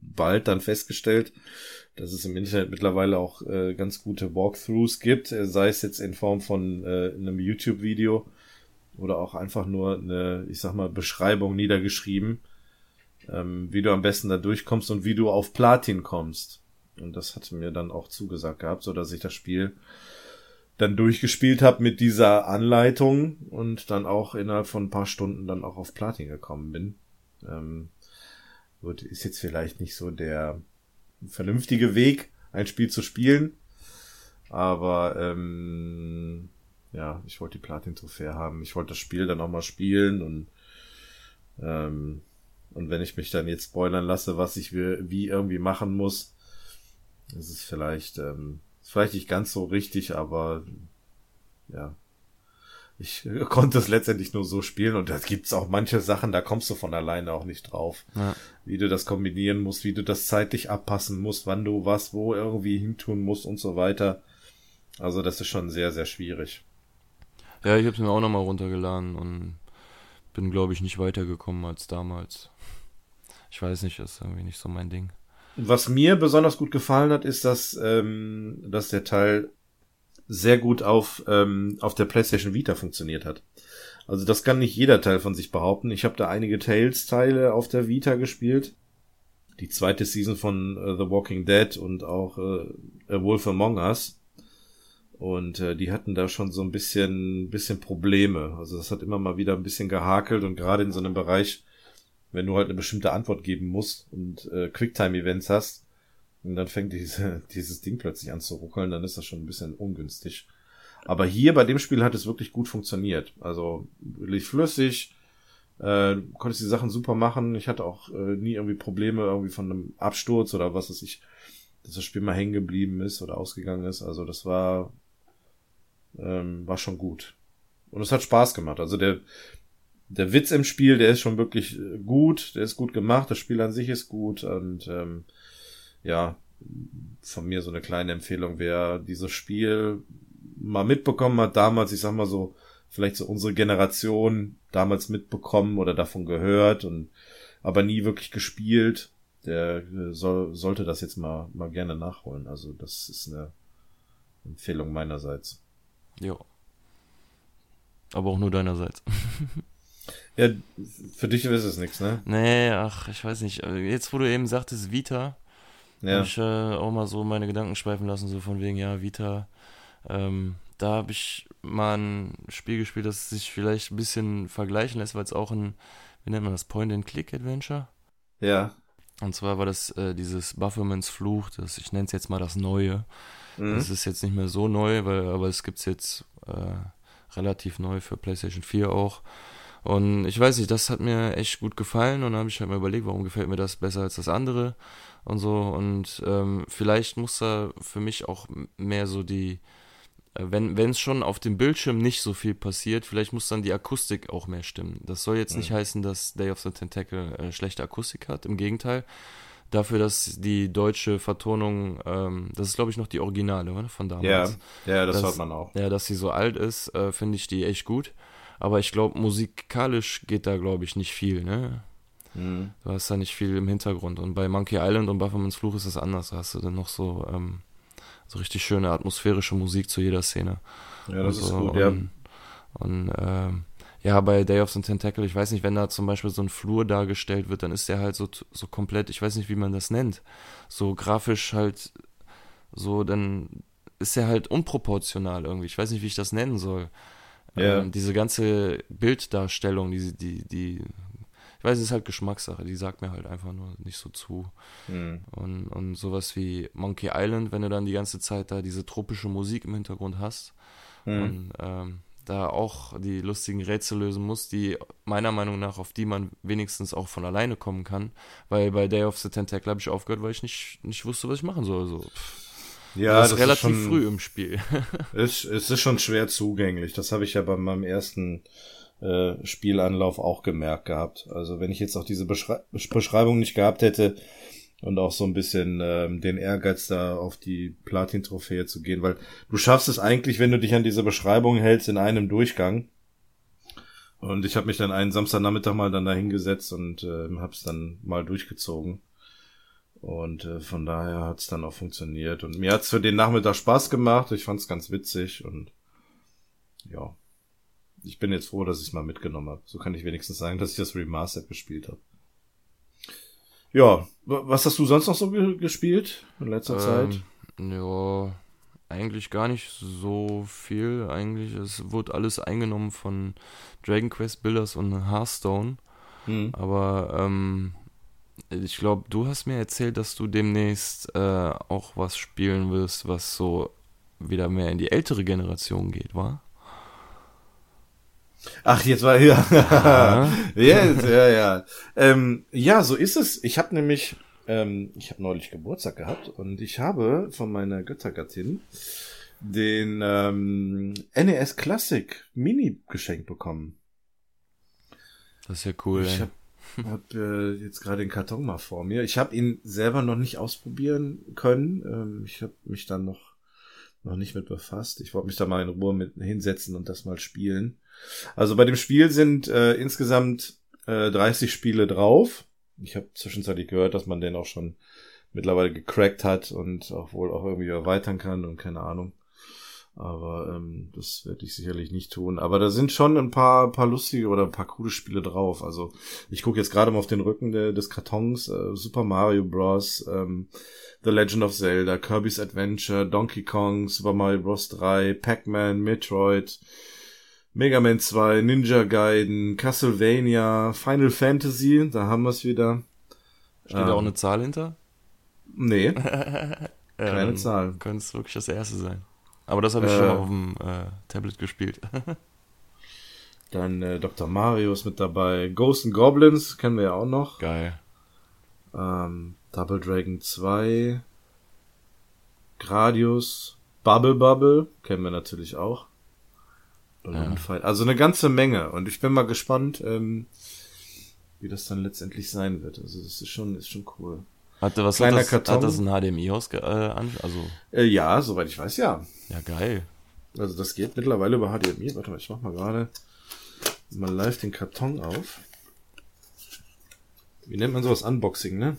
bald dann festgestellt, dass es im Internet mittlerweile auch äh, ganz gute Walkthroughs gibt, äh, sei es jetzt in Form von äh, einem YouTube-Video oder auch einfach nur eine, ich sag mal, Beschreibung niedergeschrieben, ähm, wie du am besten da durchkommst und wie du auf Platin kommst. Und das hatte mir dann auch zugesagt gehabt, so dass ich das Spiel dann durchgespielt habe mit dieser Anleitung und dann auch innerhalb von ein paar Stunden dann auch auf Platin gekommen bin. Ähm, gut, ist jetzt vielleicht nicht so der vernünftige Weg, ein Spiel zu spielen. Aber ähm, ja, ich wollte die Platin-Trophäe haben. Ich wollte das Spiel dann auch mal spielen und ähm, und wenn ich mich dann jetzt spoilern lasse, was ich wie irgendwie machen muss, ist es vielleicht ähm, vielleicht nicht ganz so richtig, aber ja, ich konnte es letztendlich nur so spielen und da gibt's auch manche Sachen, da kommst du von alleine auch nicht drauf. Ja. Wie du das kombinieren musst, wie du das zeitlich abpassen musst, wann du was wo irgendwie hintun musst und so weiter. Also das ist schon sehr, sehr schwierig. Ja, ich habe es mir auch nochmal runtergeladen und bin, glaube ich, nicht weitergekommen als damals. Ich weiß nicht, das ist irgendwie nicht so mein Ding. Was mir besonders gut gefallen hat, ist, dass, ähm, dass der Teil sehr gut auf, ähm, auf der PlayStation Vita funktioniert hat. Also das kann nicht jeder Teil von sich behaupten. Ich habe da einige Tales-Teile auf der Vita gespielt. Die zweite Season von uh, The Walking Dead und auch uh, A Wolf Among Us. Und äh, die hatten da schon so ein bisschen, bisschen Probleme. Also das hat immer mal wieder ein bisschen gehakelt und gerade in so einem Bereich, wenn du halt eine bestimmte Antwort geben musst und äh, Quicktime-Events hast, und dann fängt diese, dieses Ding plötzlich an zu ruckeln, dann ist das schon ein bisschen ungünstig. Aber hier bei dem Spiel hat es wirklich gut funktioniert. Also wirklich flüssig, äh, konntest die Sachen super machen. Ich hatte auch äh, nie irgendwie Probleme irgendwie von einem Absturz oder was weiß ich, dass das Spiel mal hängen geblieben ist oder ausgegangen ist. Also das war ähm, war schon gut. Und es hat Spaß gemacht. Also der der Witz im Spiel, der ist schon wirklich äh, gut, der ist gut gemacht, das Spiel an sich ist gut und ähm, ja, von mir so eine kleine Empfehlung, wer dieses Spiel mal mitbekommen hat, damals, ich sag mal so, vielleicht so unsere Generation damals mitbekommen oder davon gehört und aber nie wirklich gespielt, der äh, soll, sollte das jetzt mal, mal gerne nachholen. Also das ist eine Empfehlung meinerseits. Ja. Aber auch nur deinerseits. ja, für dich ist es nichts, ne? Nee, ach, ich weiß nicht. Jetzt, wo du eben sagtest, Vita, ja. Habe ich äh, auch mal so meine Gedanken schweifen lassen, so von wegen, ja, Vita. Ähm, da habe ich mal ein Spiel gespielt, das sich vielleicht ein bisschen vergleichen lässt, weil es auch ein, wie nennt man das, Point-and-Click-Adventure? Ja. Und zwar war das äh, dieses Buffermans Fluch, das, ich nenne es jetzt mal das Neue. Mhm. Das ist jetzt nicht mehr so neu, weil, aber es gibt es jetzt äh, relativ neu für PlayStation 4 auch. Und ich weiß nicht, das hat mir echt gut gefallen und habe ich halt mal überlegt, warum gefällt mir das besser als das andere und so. Und ähm, vielleicht muss da für mich auch mehr so die, äh, wenn es schon auf dem Bildschirm nicht so viel passiert, vielleicht muss dann die Akustik auch mehr stimmen. Das soll jetzt nicht mhm. heißen, dass Day of the Tentacle äh, schlechte Akustik hat, im Gegenteil. Dafür, dass die deutsche Vertonung, ähm, das ist glaube ich noch die Originale oder? von damals. Ja, ja das dass, hört man auch. Ja, dass sie so alt ist, äh, finde ich die echt gut. Aber ich glaube, musikalisch geht da glaube ich nicht viel, ne? Mhm. Du hast da nicht viel im Hintergrund. Und bei Monkey Island und Buffermans Fluch ist es anders. Da hast du dann noch so, ähm, so richtig schöne atmosphärische Musik zu jeder Szene. Ja, das und ist so. gut, ja. Und, und ähm, ja, bei Day of the Tentacle, ich weiß nicht, wenn da zum Beispiel so ein Flur dargestellt wird, dann ist der halt so, so komplett, ich weiß nicht, wie man das nennt, so grafisch halt so, dann ist er halt unproportional irgendwie. Ich weiß nicht, wie ich das nennen soll. Ja. Ähm, diese ganze Bilddarstellung, die, die, die ich weiß, es ist halt Geschmackssache, die sagt mir halt einfach nur nicht so zu. Mhm. Und, und sowas wie Monkey Island, wenn du dann die ganze Zeit da diese tropische Musik im Hintergrund hast mhm. und ähm, da auch die lustigen Rätsel lösen musst, die meiner Meinung nach, auf die man wenigstens auch von alleine kommen kann. Weil bei Day of the Tentacle habe ich aufgehört, weil ich nicht, nicht wusste, was ich machen soll. So. Ja, das, das ist relativ ist schon, früh im Spiel. es, es ist schon schwer zugänglich. Das habe ich ja bei meinem ersten äh, Spielanlauf auch gemerkt gehabt. Also wenn ich jetzt auch diese Beschrei Beschreibung nicht gehabt hätte und auch so ein bisschen ähm, den Ehrgeiz da auf die Platin-Trophäe zu gehen, weil du schaffst es eigentlich, wenn du dich an diese Beschreibung hältst, in einem Durchgang. Und ich habe mich dann einen Samstagnachmittag mal dann da hingesetzt und äh, hab's dann mal durchgezogen. Und äh, von daher hat's dann auch funktioniert. Und mir hat's für den Nachmittag Spaß gemacht. Ich fand's ganz witzig und ja. Ich bin jetzt froh, dass ich es mal mitgenommen habe. So kann ich wenigstens sagen, dass ich das Remastered gespielt habe. Ja, was hast du sonst noch so gespielt in letzter ähm, Zeit? Ja, eigentlich gar nicht so viel. Eigentlich, es wurde alles eingenommen von Dragon Quest Builders und Hearthstone. Hm. Aber ähm, ich glaube, du hast mir erzählt, dass du demnächst äh, auch was spielen wirst, was so wieder mehr in die ältere Generation geht, war? Ach, jetzt war ja. ja, ja, ja. Ähm, ja, so ist es. Ich habe nämlich, ähm, ich habe neulich Geburtstag gehabt und ich habe von meiner Göttergattin den ähm, NES Classic Mini geschenkt bekommen. Das ist ja cool. Ich habe hab, äh, jetzt gerade den Karton mal vor mir. Ich habe ihn selber noch nicht ausprobieren können. Ähm, ich habe mich dann noch noch nicht mit befasst. Ich wollte mich da mal in Ruhe mit hinsetzen und das mal spielen. Also bei dem Spiel sind äh, insgesamt äh, 30 Spiele drauf. Ich habe zwischenzeitlich gehört, dass man den auch schon mittlerweile gecrackt hat und auch wohl auch irgendwie erweitern kann und keine Ahnung. Aber ähm, das werde ich sicherlich nicht tun. Aber da sind schon ein paar, paar lustige oder ein paar coole Spiele drauf. Also ich gucke jetzt gerade mal auf den Rücken de, des Kartons. Äh, Super Mario Bros., ähm, The Legend of Zelda, Kirby's Adventure, Donkey Kong, Super Mario Bros. 3, Pac-Man, Metroid, Mega Man 2, Ninja Gaiden, Castlevania, Final Fantasy, da haben wir es wieder. Steht ähm, da auch eine Zahl hinter? Nee. Keine ähm, Zahl. Könnte es wirklich das erste sein. Aber das habe ich äh, schon auf dem äh, Tablet gespielt. dann äh, Dr. Mario ist mit dabei. Ghosts and Goblins kennen wir ja auch noch. Geil. Ähm, Double Dragon 2. Gradius. Bubble Bubble kennen wir natürlich auch. Ja. Also eine ganze Menge. Und ich bin mal gespannt, ähm, wie das dann letztendlich sein wird. Also das ist schon, ist schon cool. Hatte was Kleiner hat das, Karton. Hat das ein HDMI aus, äh, also äh, ja, soweit ich weiß, ja. Ja, geil. Also das geht mittlerweile über HDMI. Warte mal, ich mach mal gerade mal live den Karton auf. Wie nennt man sowas? Unboxing, ne?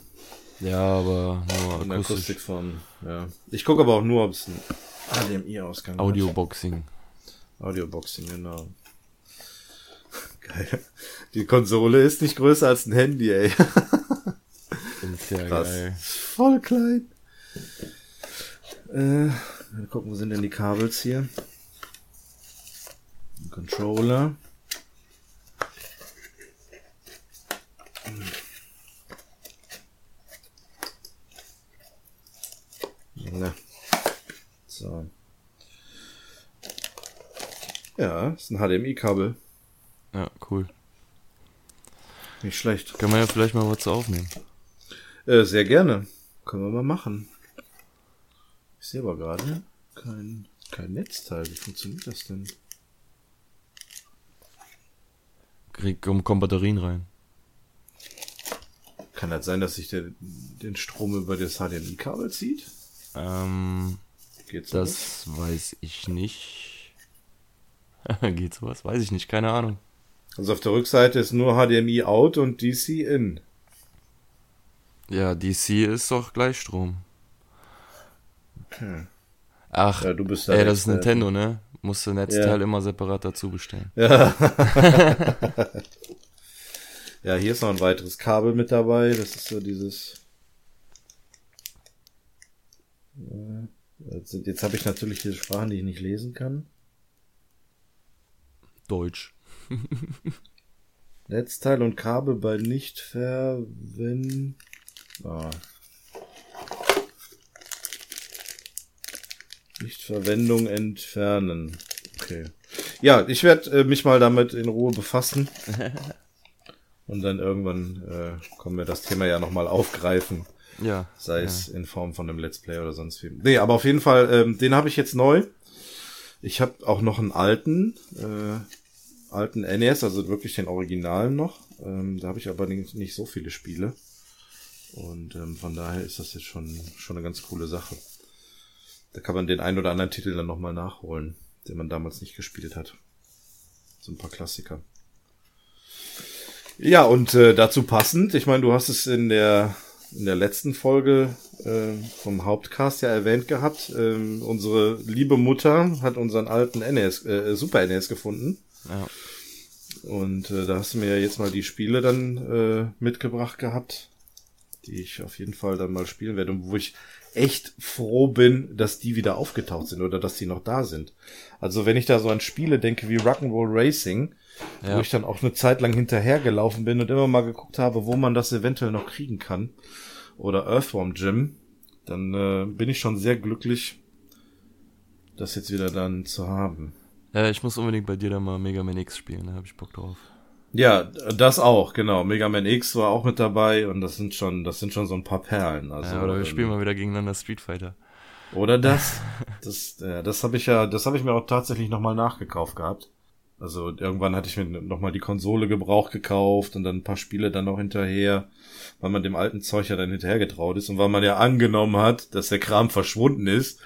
Ja, aber nur In akustisch. Akustikform, ja. Ich gucke aber auch nur, ob es ein HDMI-Ausgang Audioboxing. Audioboxing, genau. Geil. Die Konsole ist nicht größer als ein Handy, ey. Ist ja Krass. geil. Voll klein. Äh, mal gucken, wo sind denn die Kabels hier? Controller. Na. So. Ja, ist ein HDMI-Kabel. Ja, cool. Nicht schlecht. Kann man ja vielleicht mal was aufnehmen. Äh, sehr gerne. Können wir mal machen. Ich sehe aber gerade kein, kein Netzteil. Wie funktioniert das denn? Krieg, kommen Batterien rein. Kann das sein, dass sich der, den Strom über das HDMI-Kabel zieht? Ähm, Geht sowas? Das weiß ich nicht. Geht sowas? Weiß ich nicht, keine Ahnung. Also auf der Rückseite ist nur HDMI out und DC in. Ja, DC ist doch Gleichstrom. Okay. Ach, ja, du bist da ey, das ist Nintendo, ne? Musst du Netzteil ja. immer separat dazu bestellen. Ja. ja, hier ist noch ein weiteres Kabel mit dabei. Das ist so dieses. Jetzt, jetzt habe ich natürlich diese Sprachen, die ich nicht lesen kann. Deutsch. Netzteil und Kabel bei nicht verwenden. Ah. Nichtverwendung entfernen. Okay. Ja, ich werde äh, mich mal damit in Ruhe befassen. Und dann irgendwann äh, kommen wir das Thema ja nochmal aufgreifen. Ja. Sei es in Form von einem Let's Play oder sonst wie. Nee, aber auf jeden Fall, ähm, den habe ich jetzt neu. Ich habe auch noch einen alten, äh, alten NES, also wirklich den Originalen noch. Ähm, da habe ich aber nicht, so viele Spiele. Und ähm, von daher ist das jetzt schon, schon eine ganz coole Sache. Da kann man den einen oder anderen Titel dann nochmal nachholen, den man damals nicht gespielt hat. So ein paar Klassiker. Ja, und äh, dazu passend, ich meine, du hast es in der in der letzten Folge äh, vom Hauptcast ja erwähnt gehabt. Ähm, unsere liebe Mutter hat unseren alten NES, äh, Super NES gefunden. Ja. Und äh, da hast du mir ja jetzt mal die Spiele dann äh, mitgebracht gehabt, die ich auf jeden Fall dann mal spielen werde und wo ich echt froh bin, dass die wieder aufgetaucht sind oder dass die noch da sind. Also wenn ich da so an Spiele denke wie Rock'n'Roll Racing, Ja. wo ich dann auch eine Zeit lang hinterhergelaufen bin und immer mal geguckt habe, wo man das eventuell noch kriegen kann. Oder Earthworm Jim, dann äh, bin ich schon sehr glücklich, das jetzt wieder dann zu haben. Ja, ich muss unbedingt bei dir da mal Mega Man X spielen, da habe ich Bock drauf. Ja, das auch, genau. Mega Man X war auch mit dabei und das sind schon, das sind schon so ein paar Perlen. Also, ja, oder wir spielen mal wieder gegeneinander Street Fighter. Oder das. Das, ja, das habe ich ja, das habe ich mir auch tatsächlich nochmal nachgekauft gehabt. Also irgendwann hatte ich mir nochmal die Konsole Gebrauch gekauft und dann ein paar Spiele dann noch hinterher, weil man dem alten Zeug ja dann hinterher getraut ist und weil man ja angenommen hat, dass der Kram verschwunden ist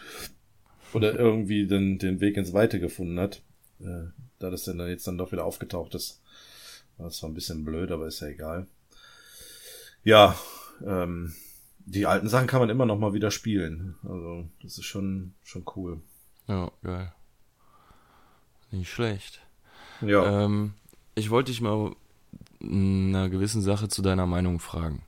oder irgendwie den, den Weg ins Weite gefunden hat. Äh, da das dann jetzt dann doch wieder aufgetaucht ist. Das war ein bisschen blöd, aber ist ja egal. Ja, ähm, die alten Sachen kann man immer noch mal wieder spielen. Also, das ist schon, schon cool. Ja, geil. Nicht schlecht. Ja. Ähm, ich wollte dich mal in einer gewissen Sache zu deiner Meinung fragen.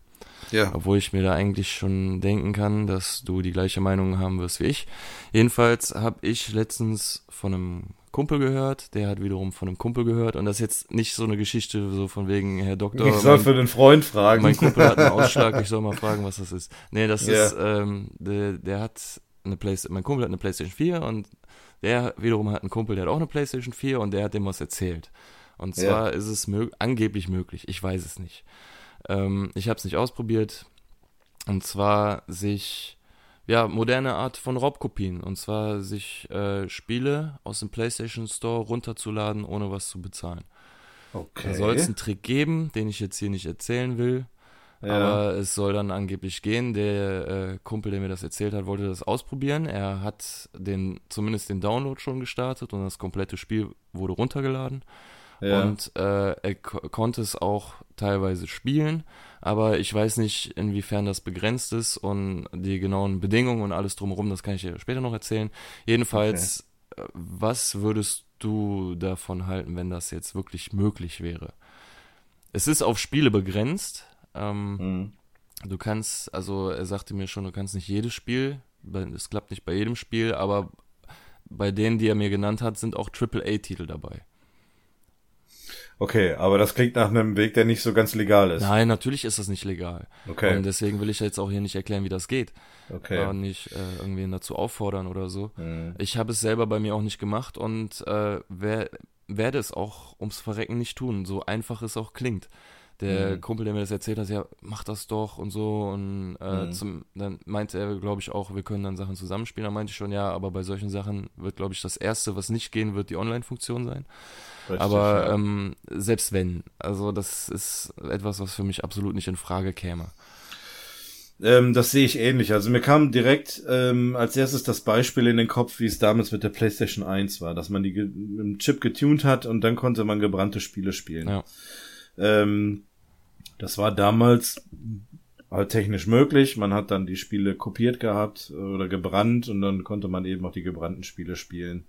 ja. Obwohl ich mir da eigentlich schon denken kann, dass du die gleiche Meinung haben wirst wie ich. Jedenfalls habe ich letztens von einem Kumpel gehört, der hat wiederum von einem Kumpel gehört und das ist jetzt nicht so eine Geschichte so von wegen Herr Doktor. Ich soll mein- für den Freund fragen. mein Kumpel hat einen Ausschlag, ich soll mal fragen, was das ist. Nee, das Ja. ist, ähm, der, der hat eine Playstation, mein Kumpel hat eine Playstation 4 und der wiederum hat einen Kumpel, der hat auch eine Playstation 4 und der hat dem was erzählt. Und Ja. zwar ist es mög angeblich möglich, ich weiß es nicht. Ähm, ich habe es nicht ausprobiert. Und zwar sich, ja, moderne Art von Raubkopien. Und zwar sich äh, Spiele aus dem PlayStation Store runterzuladen, ohne was zu bezahlen. okay. Da soll es einen Trick geben, den ich jetzt hier nicht erzählen will. Ja. Aber es soll dann angeblich gehen. Der äh, Kumpel, der mir das erzählt hat, wollte das ausprobieren. Er hat den, zumindest den Download schon gestartet und das komplette Spiel wurde runtergeladen. ja. Und äh, er ko konnte es auch teilweise spielen, aber ich weiß nicht, inwiefern das begrenzt ist und die genauen Bedingungen und alles drumherum, das kann ich dir später noch erzählen. Jedenfalls, äh, was würdest du davon halten, wenn das jetzt wirklich möglich wäre? Es ist auf Spiele begrenzt. Ähm, Hm. Du kannst, also er sagte mir schon, du kannst nicht jedes Spiel, es klappt nicht bei jedem Spiel, aber bei denen, die er mir genannt hat, sind auch AAA-Titel dabei. Okay, aber das klingt nach einem Weg, der nicht so ganz legal ist. Nein, natürlich ist das nicht legal. Okay. Und deswegen will ich jetzt auch hier nicht erklären, wie das geht. Okay. Und nicht äh, irgendwen dazu auffordern oder so. Hm. Ich habe es selber bei mir auch nicht gemacht und äh, wer, werde es auch ums Verrecken nicht tun, so einfach es auch klingt. Der Mhm. Kumpel, der mir das erzählt hat, ja, mach das doch und so. Und äh, Mhm. zum, dann meinte er, glaube ich, auch, wir können dann Sachen zusammenspielen. Da meinte ich schon, ja, aber bei solchen Sachen wird, glaube ich, das Erste, was nicht gehen wird, die Online-Funktion sein. Richtig, aber ja. ähm, selbst wenn, also das ist etwas, was für mich absolut nicht in Frage käme. Ähm, das sehe ich ähnlich. Also mir kam direkt ähm, als erstes das Beispiel in den Kopf, wie es damals mit der PlayStation 1 war, dass man die mit dem Chip getuned hat und dann konnte man gebrannte Spiele spielen. Ja. Ähm, das war damals halt technisch möglich. Man hat dann die Spiele kopiert gehabt oder gebrannt und dann konnte man eben auch die gebrannten Spiele spielen.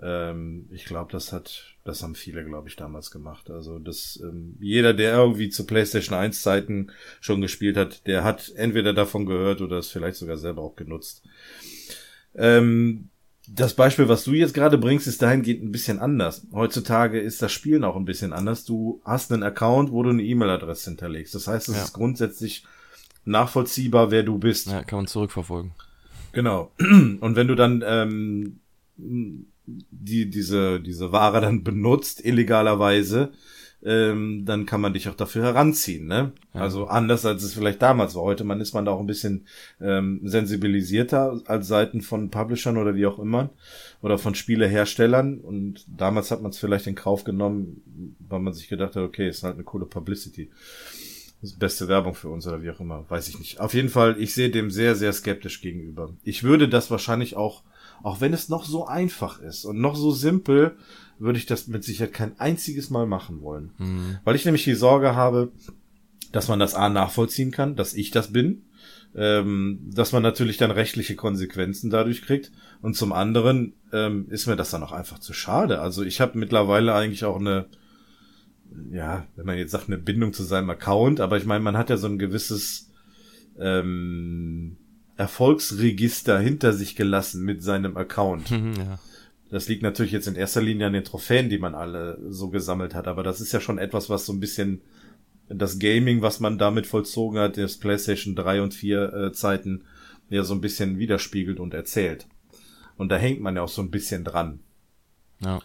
Ähm, ich glaube, das hat, das haben viele, glaube ich, damals gemacht. Also das, ähm, jeder, der irgendwie zu PlayStation 1 Zeiten schon gespielt hat, der hat entweder davon gehört oder es vielleicht sogar selber auch genutzt. Ähm, das Beispiel, was du jetzt gerade bringst, ist dahingehend ein bisschen anders. Heutzutage ist das Spielen auch ein bisschen anders. Du hast einen Account, wo du eine E-Mail-Adresse hinterlegst. Das heißt, es Ja. ist grundsätzlich nachvollziehbar, wer du bist. Ja, kann man zurückverfolgen. Genau. Und wenn du dann ähm, die diese diese Ware dann benutzt illegalerweise, ähm, dann kann man dich auch dafür heranziehen. Ne? Ja. Also anders als es vielleicht damals war. Heute man ist man da auch ein bisschen ähm, sensibilisierter als Seiten von Publishern oder wie auch immer oder von Spieleherstellern. Und damals hat man es vielleicht in Kauf genommen, weil man sich gedacht hat, okay, ist halt eine coole Publicity. Das ist beste Werbung für uns oder wie auch immer, weiß ich nicht. Auf jeden Fall, ich sehe dem sehr, sehr skeptisch gegenüber. Ich würde das wahrscheinlich auch, auch wenn es noch so einfach ist und noch so simpel, würde ich das mit Sicherheit kein einziges Mal machen wollen. Mhm. Weil ich nämlich die Sorge habe, dass man das A nachvollziehen kann, dass ich das bin, ähm, dass man natürlich dann rechtliche Konsequenzen dadurch kriegt und zum anderen ähm, ist mir das dann auch einfach zu schade. Also ich habe mittlerweile eigentlich auch eine, ja, wenn man jetzt sagt, eine Bindung zu seinem Account, aber ich meine, man hat ja so ein gewisses ähm, Erfolgsregister hinter sich gelassen mit seinem Account. ja. Das liegt natürlich jetzt in erster Linie an den Trophäen, die man alle so gesammelt hat, aber das ist ja schon etwas, was so ein bisschen das Gaming, was man damit vollzogen hat, das PlayStation 3 und 4 äh, Zeiten, ja so ein bisschen widerspiegelt und erzählt. Und da hängt man ja auch so ein bisschen dran. Ja.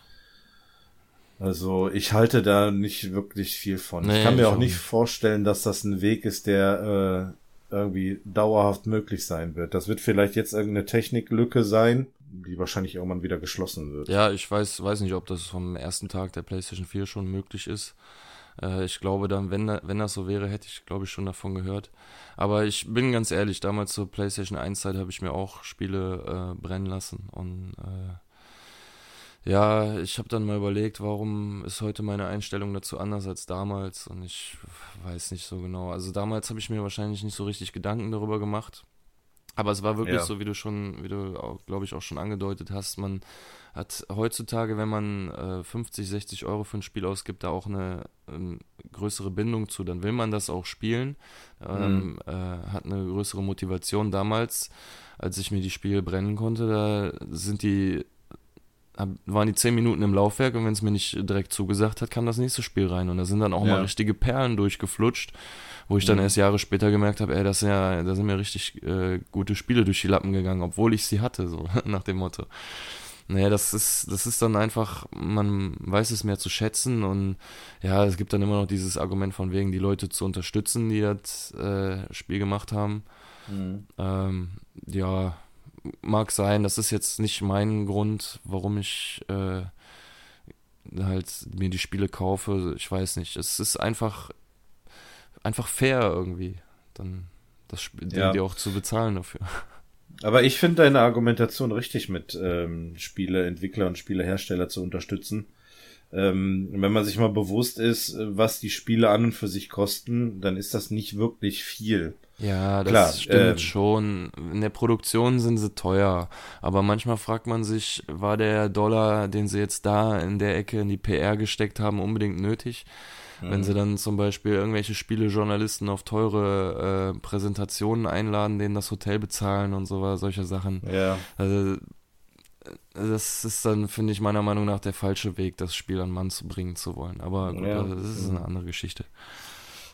Also ich halte da nicht wirklich viel von. Nee, ich kann mir auch nicht vorstellen, dass das ein Weg ist, der äh, irgendwie dauerhaft möglich sein wird. Das wird vielleicht jetzt irgendeine Techniklücke sein, die wahrscheinlich irgendwann wieder geschlossen wird. Ja, ich weiß, weiß nicht, ob das vom ersten Tag der PlayStation 4 schon möglich ist. Äh, ich glaube dann, wenn, wenn das so wäre, hätte ich, glaube ich, schon davon gehört. Aber ich bin ganz ehrlich, damals zur PlayStation 1 Zeit habe ich mir auch Spiele äh, brennen lassen und äh, ja, ich habe dann mal überlegt, warum ist heute meine Einstellung dazu anders als damals und ich weiß nicht so genau. Also damals habe ich mir wahrscheinlich nicht so richtig Gedanken darüber gemacht. Aber es war wirklich ja. so, wie du schon, wie du, glaube ich, auch schon angedeutet hast. Man hat heutzutage, wenn man äh, 50, 60 Euro für ein Spiel ausgibt, da auch eine ähm, größere Bindung zu. Dann will man das auch spielen, ähm, mhm. äh, hat eine größere Motivation. Damals, als ich mir die Spiele brennen konnte, da sind die waren die zehn Minuten im Laufwerk und wenn es mir nicht direkt zugesagt hat, kam das nächste Spiel rein. Und da sind dann auch ja. mal richtige Perlen durchgeflutscht, wo ich dann mhm. erst Jahre später gemerkt habe, ey, das sind ja, da sind mir richtig äh, gute Spiele durch die Lappen gegangen, obwohl ich sie hatte, so nach dem Motto. Naja, das ist, das ist dann einfach, man weiß es mehr zu schätzen und ja, es gibt dann immer noch dieses Argument von wegen, die Leute zu unterstützen, die das äh, Spiel gemacht haben. Mhm. Ähm, ja, mag sein, das ist jetzt nicht mein Grund, warum ich äh, halt mir die Spiele kaufe. Ich weiß nicht. Es ist einfach, einfach fair irgendwie, dann das Spiel ja. die auch zu bezahlen dafür. Aber ich finde deine Argumentation richtig mit ähm, Spieleentwickler und Spielehersteller zu unterstützen. Ähm, wenn man sich mal bewusst ist, was die Spiele an und für sich kosten, dann ist das nicht wirklich viel. Ja, das Klar, stimmt ähm, schon. In der Produktion sind sie teuer. Aber manchmal fragt man sich, war der Dollar, den sie jetzt da in der Ecke in die PR gesteckt haben, unbedingt nötig? Mhm. Wenn sie dann zum Beispiel irgendwelche Spielejournalisten auf teure äh, Präsentationen einladen, denen das Hotel bezahlen und so solche Sachen. Ja. Also, das ist dann, finde ich, meiner Meinung nach der falsche Weg, das Spiel an Mann zu bringen zu wollen. Aber gut, ja. das ist eine andere Geschichte.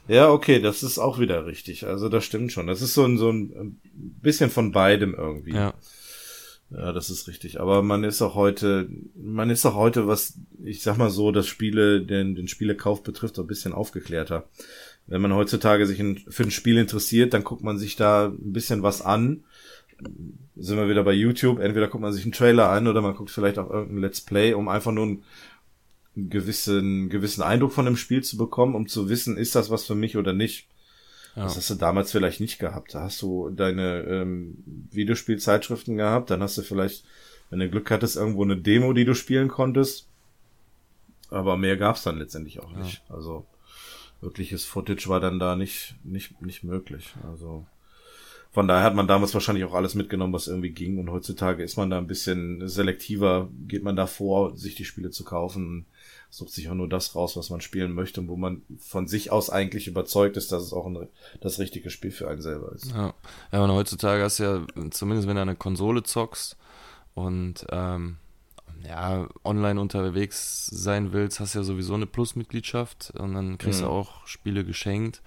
Ja, okay, das ist auch wieder richtig. Also das stimmt schon. Das ist so ein, so ein bisschen von beidem irgendwie. Ja. Ja, das ist richtig. Aber man ist auch heute, man ist auch heute, was, ich sag mal so, das Spiele, den, den Spielekauf betrifft, ein bisschen aufgeklärter. Wenn man heutzutage sich in, für ein Spiel interessiert, dann guckt man sich da ein bisschen was an. Sind wir wieder bei YouTube, entweder guckt man sich einen Trailer an oder man guckt vielleicht auch irgendein Let's Play, um einfach nur ein einen gewissen, gewissen Eindruck von dem Spiel zu bekommen, um zu wissen, ist das was für mich oder nicht. Ja. Das hast du damals vielleicht nicht gehabt. Da hast du deine ähm, Videospielzeitschriften gehabt, dann hast du vielleicht, wenn du Glück hattest, irgendwo eine Demo, die du spielen konntest. Aber mehr gab's dann letztendlich auch nicht. Ja. Also wirkliches Footage war dann da nicht, nicht, nicht möglich. Also von daher hat man damals wahrscheinlich auch alles mitgenommen, was irgendwie ging. Und heutzutage ist man da ein bisschen selektiver, geht man da vor, sich die Spiele zu kaufen sucht sich auch nur das raus, was man spielen möchte und wo man von sich aus eigentlich überzeugt ist, dass es auch ein, das richtige Spiel für einen selber ist. Ja, ja und heutzutage hast du ja, zumindest wenn du eine Konsole zockst und ähm, ja, online unterwegs sein willst, hast du ja sowieso eine Plus-Mitgliedschaft und dann kriegst mhm. du auch Spiele geschenkt.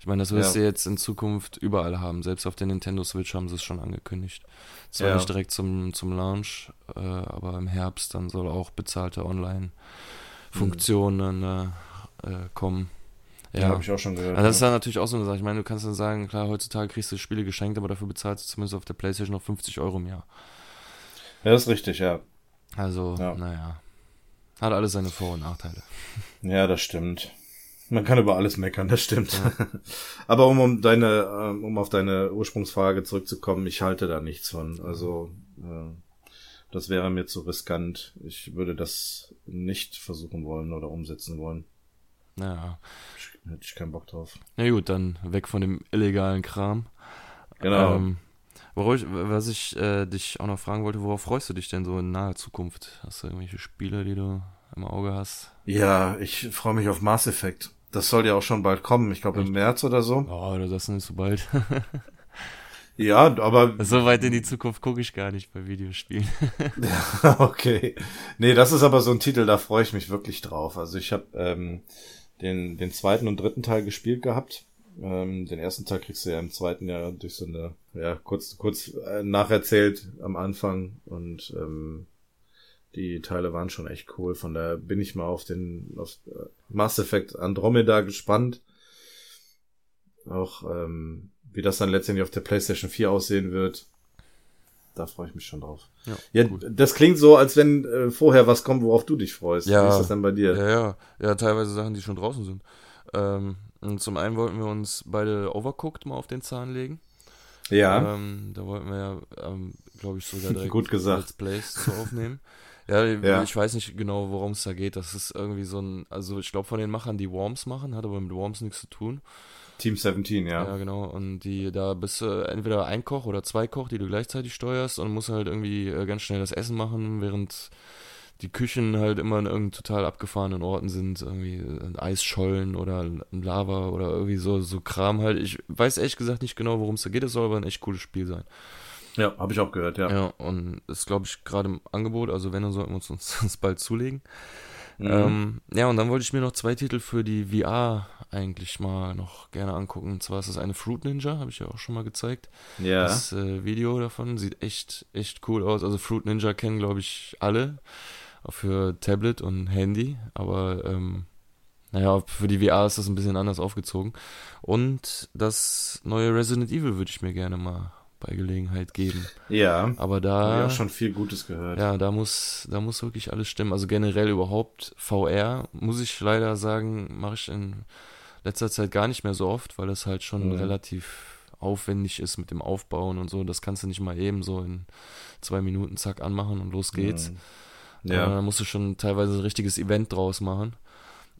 Ich meine, das wirst ja. du jetzt in Zukunft überall haben. Selbst auf der Nintendo Switch haben sie es schon angekündigt. Zwar ja. nicht direkt zum, zum Launch, äh, aber im Herbst dann soll auch bezahlte Online Funktionen äh, äh, kommen. Ja, ja habe ich auch schon gehört. Also das ist ja natürlich auch so eine Sache. Ich meine, du kannst dann sagen, klar, heutzutage kriegst du Spiele geschenkt, aber dafür bezahlst du zumindest auf der Playstation noch 50 Euro im Jahr. Ja, das ist richtig, ja. Also, ja. naja. Hat alles seine Vor- und Nachteile. Ja, das stimmt. Man kann über alles meckern, das stimmt. Ja. Aber um, um deine, ähm, um auf deine Ursprungsfrage zurückzukommen, ich halte da nichts von. Also äh, das wäre mir zu riskant. Ich würde das nicht versuchen wollen oder umsetzen wollen. Ja. Hätte ich keinen Bock drauf. Na gut, dann weg von dem illegalen Kram. Genau. Ähm, ich, was ich äh, dich auch noch fragen wollte, worauf freust du dich denn so in naher Zukunft? Hast du irgendwelche Spiele, die du im Auge hast? Ja, ich freue mich auf Mass Effect. Das soll ja auch schon bald kommen. Ich glaube im März oder so. Oh, das ist nicht so bald. ja, aber. So weit in die Zukunft gucke ich gar nicht bei Videospielen. ja, okay. Nee, das ist aber so ein Titel, da freue ich mich wirklich drauf. Also ich habe ähm, den, den zweiten und dritten Teil gespielt gehabt. Ähm, den ersten Teil kriegst du ja im zweiten Jahr durch so eine, ja, kurz, kurz äh, nacherzählt am Anfang und ähm, die Teile waren schon echt cool. Von daher bin ich mal auf den auf äh, Mass Effect Andromeda gespannt. Auch ähm, wie das dann letztendlich auf der PlayStation 4 aussehen wird. Da freue ich mich schon drauf. Ja, ja das klingt so, als wenn äh, vorher was kommt, worauf du dich freust. Ja, wie ist das denn bei dir? Ja, ja, ja, teilweise Sachen, die schon draußen sind. Ähm, und zum einen wollten wir uns beide Overcooked mal auf den Zahn legen. Ja. Ähm, da wollten wir ja, ähm, glaube ich, sogar direkt Gut gesagt. Let's Plays zu aufnehmen. Ja, ja, ich weiß nicht genau, worum es da geht. Das ist irgendwie so ein, also ich glaube von den Machern, die Worms machen, hat aber mit Worms nichts zu tun. Team 17, ja. Ja, genau. Und die, da bist du entweder ein Koch oder zwei Koch, die du gleichzeitig steuerst und musst halt irgendwie äh, ganz schnell das Essen machen, während die Küchen halt immer in irgendeinen total abgefahrenen Orten sind, irgendwie ein Eisschollen oder Lava oder irgendwie so, so Kram halt. Ich weiß ehrlich gesagt nicht genau, worum es da geht, es soll aber ein echt cooles Spiel sein. Ja, habe ich auch gehört, ja. Ja, und ist, glaube ich, gerade im Angebot, also wenn, dann sollten wir uns, uns bald zulegen. Mhm. Ähm, ja, und dann wollte ich mir noch zwei Titel für die VR eigentlich mal noch gerne angucken. Und zwar ist das eine Fruit Ninja, habe ich ja auch schon mal gezeigt. Ja. Das äh, Video davon sieht echt, echt cool aus. Also Fruit Ninja kennen, glaube ich, alle. Auch für Tablet und Handy. Aber ähm, naja, für die VR ist das ein bisschen anders aufgezogen. Und das neue Resident Evil würde ich mir gerne mal bei Gelegenheit geben. Ja. Aber da. Ja, schon viel Gutes gehört. Ja, da muss, da muss wirklich alles stimmen. Also generell überhaupt VR, muss ich leider sagen, mache ich in letzter Zeit gar nicht mehr so oft, weil es halt schon mhm. relativ aufwendig ist mit dem Aufbauen und so. Das kannst du nicht mal eben so in zwei Minuten zack anmachen und los geht's. Mhm. Ja. Da musst du schon teilweise ein richtiges Event draus machen.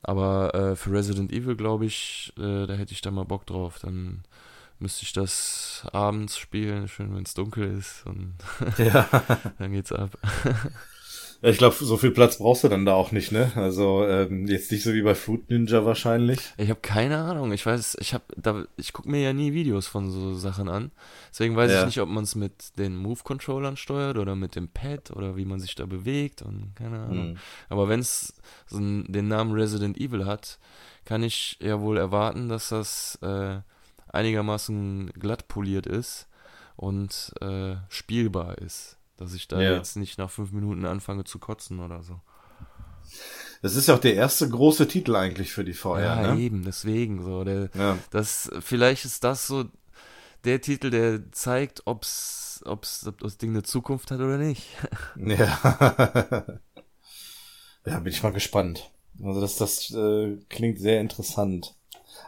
Aber äh, für Resident Evil, glaube ich, äh, da hätte ich da mal Bock drauf. Dann müsste ich das abends spielen, schön wenn es dunkel ist und ja. dann geht's ab. Ich glaube, so viel Platz brauchst du dann da auch nicht, ne? Also ähm, jetzt nicht so wie bei Fruit Ninja wahrscheinlich. Ich habe keine Ahnung. Ich weiß, ich habe da, ich gucke mir ja nie Videos von so Sachen an. Deswegen weiß ja. ich nicht, ob man es mit den Move-Controllern steuert oder mit dem Pad oder wie man sich da bewegt und keine Ahnung. Mhm. Aber wenn es so den Namen Resident Evil hat, kann ich ja wohl erwarten, dass das äh, einigermaßen glatt poliert ist und äh, spielbar ist. Dass ich da ja. jetzt nicht nach fünf Minuten anfange zu kotzen oder so. Das ist ja auch der erste große Titel eigentlich für die VR. Ja, ne? eben, deswegen so. Der, ja. das, vielleicht ist das so der Titel, der zeigt, ob's, ob's, ob das Ding eine Zukunft hat oder nicht. Ja. ja, bin ich mal gespannt. Also das, das äh, klingt sehr interessant.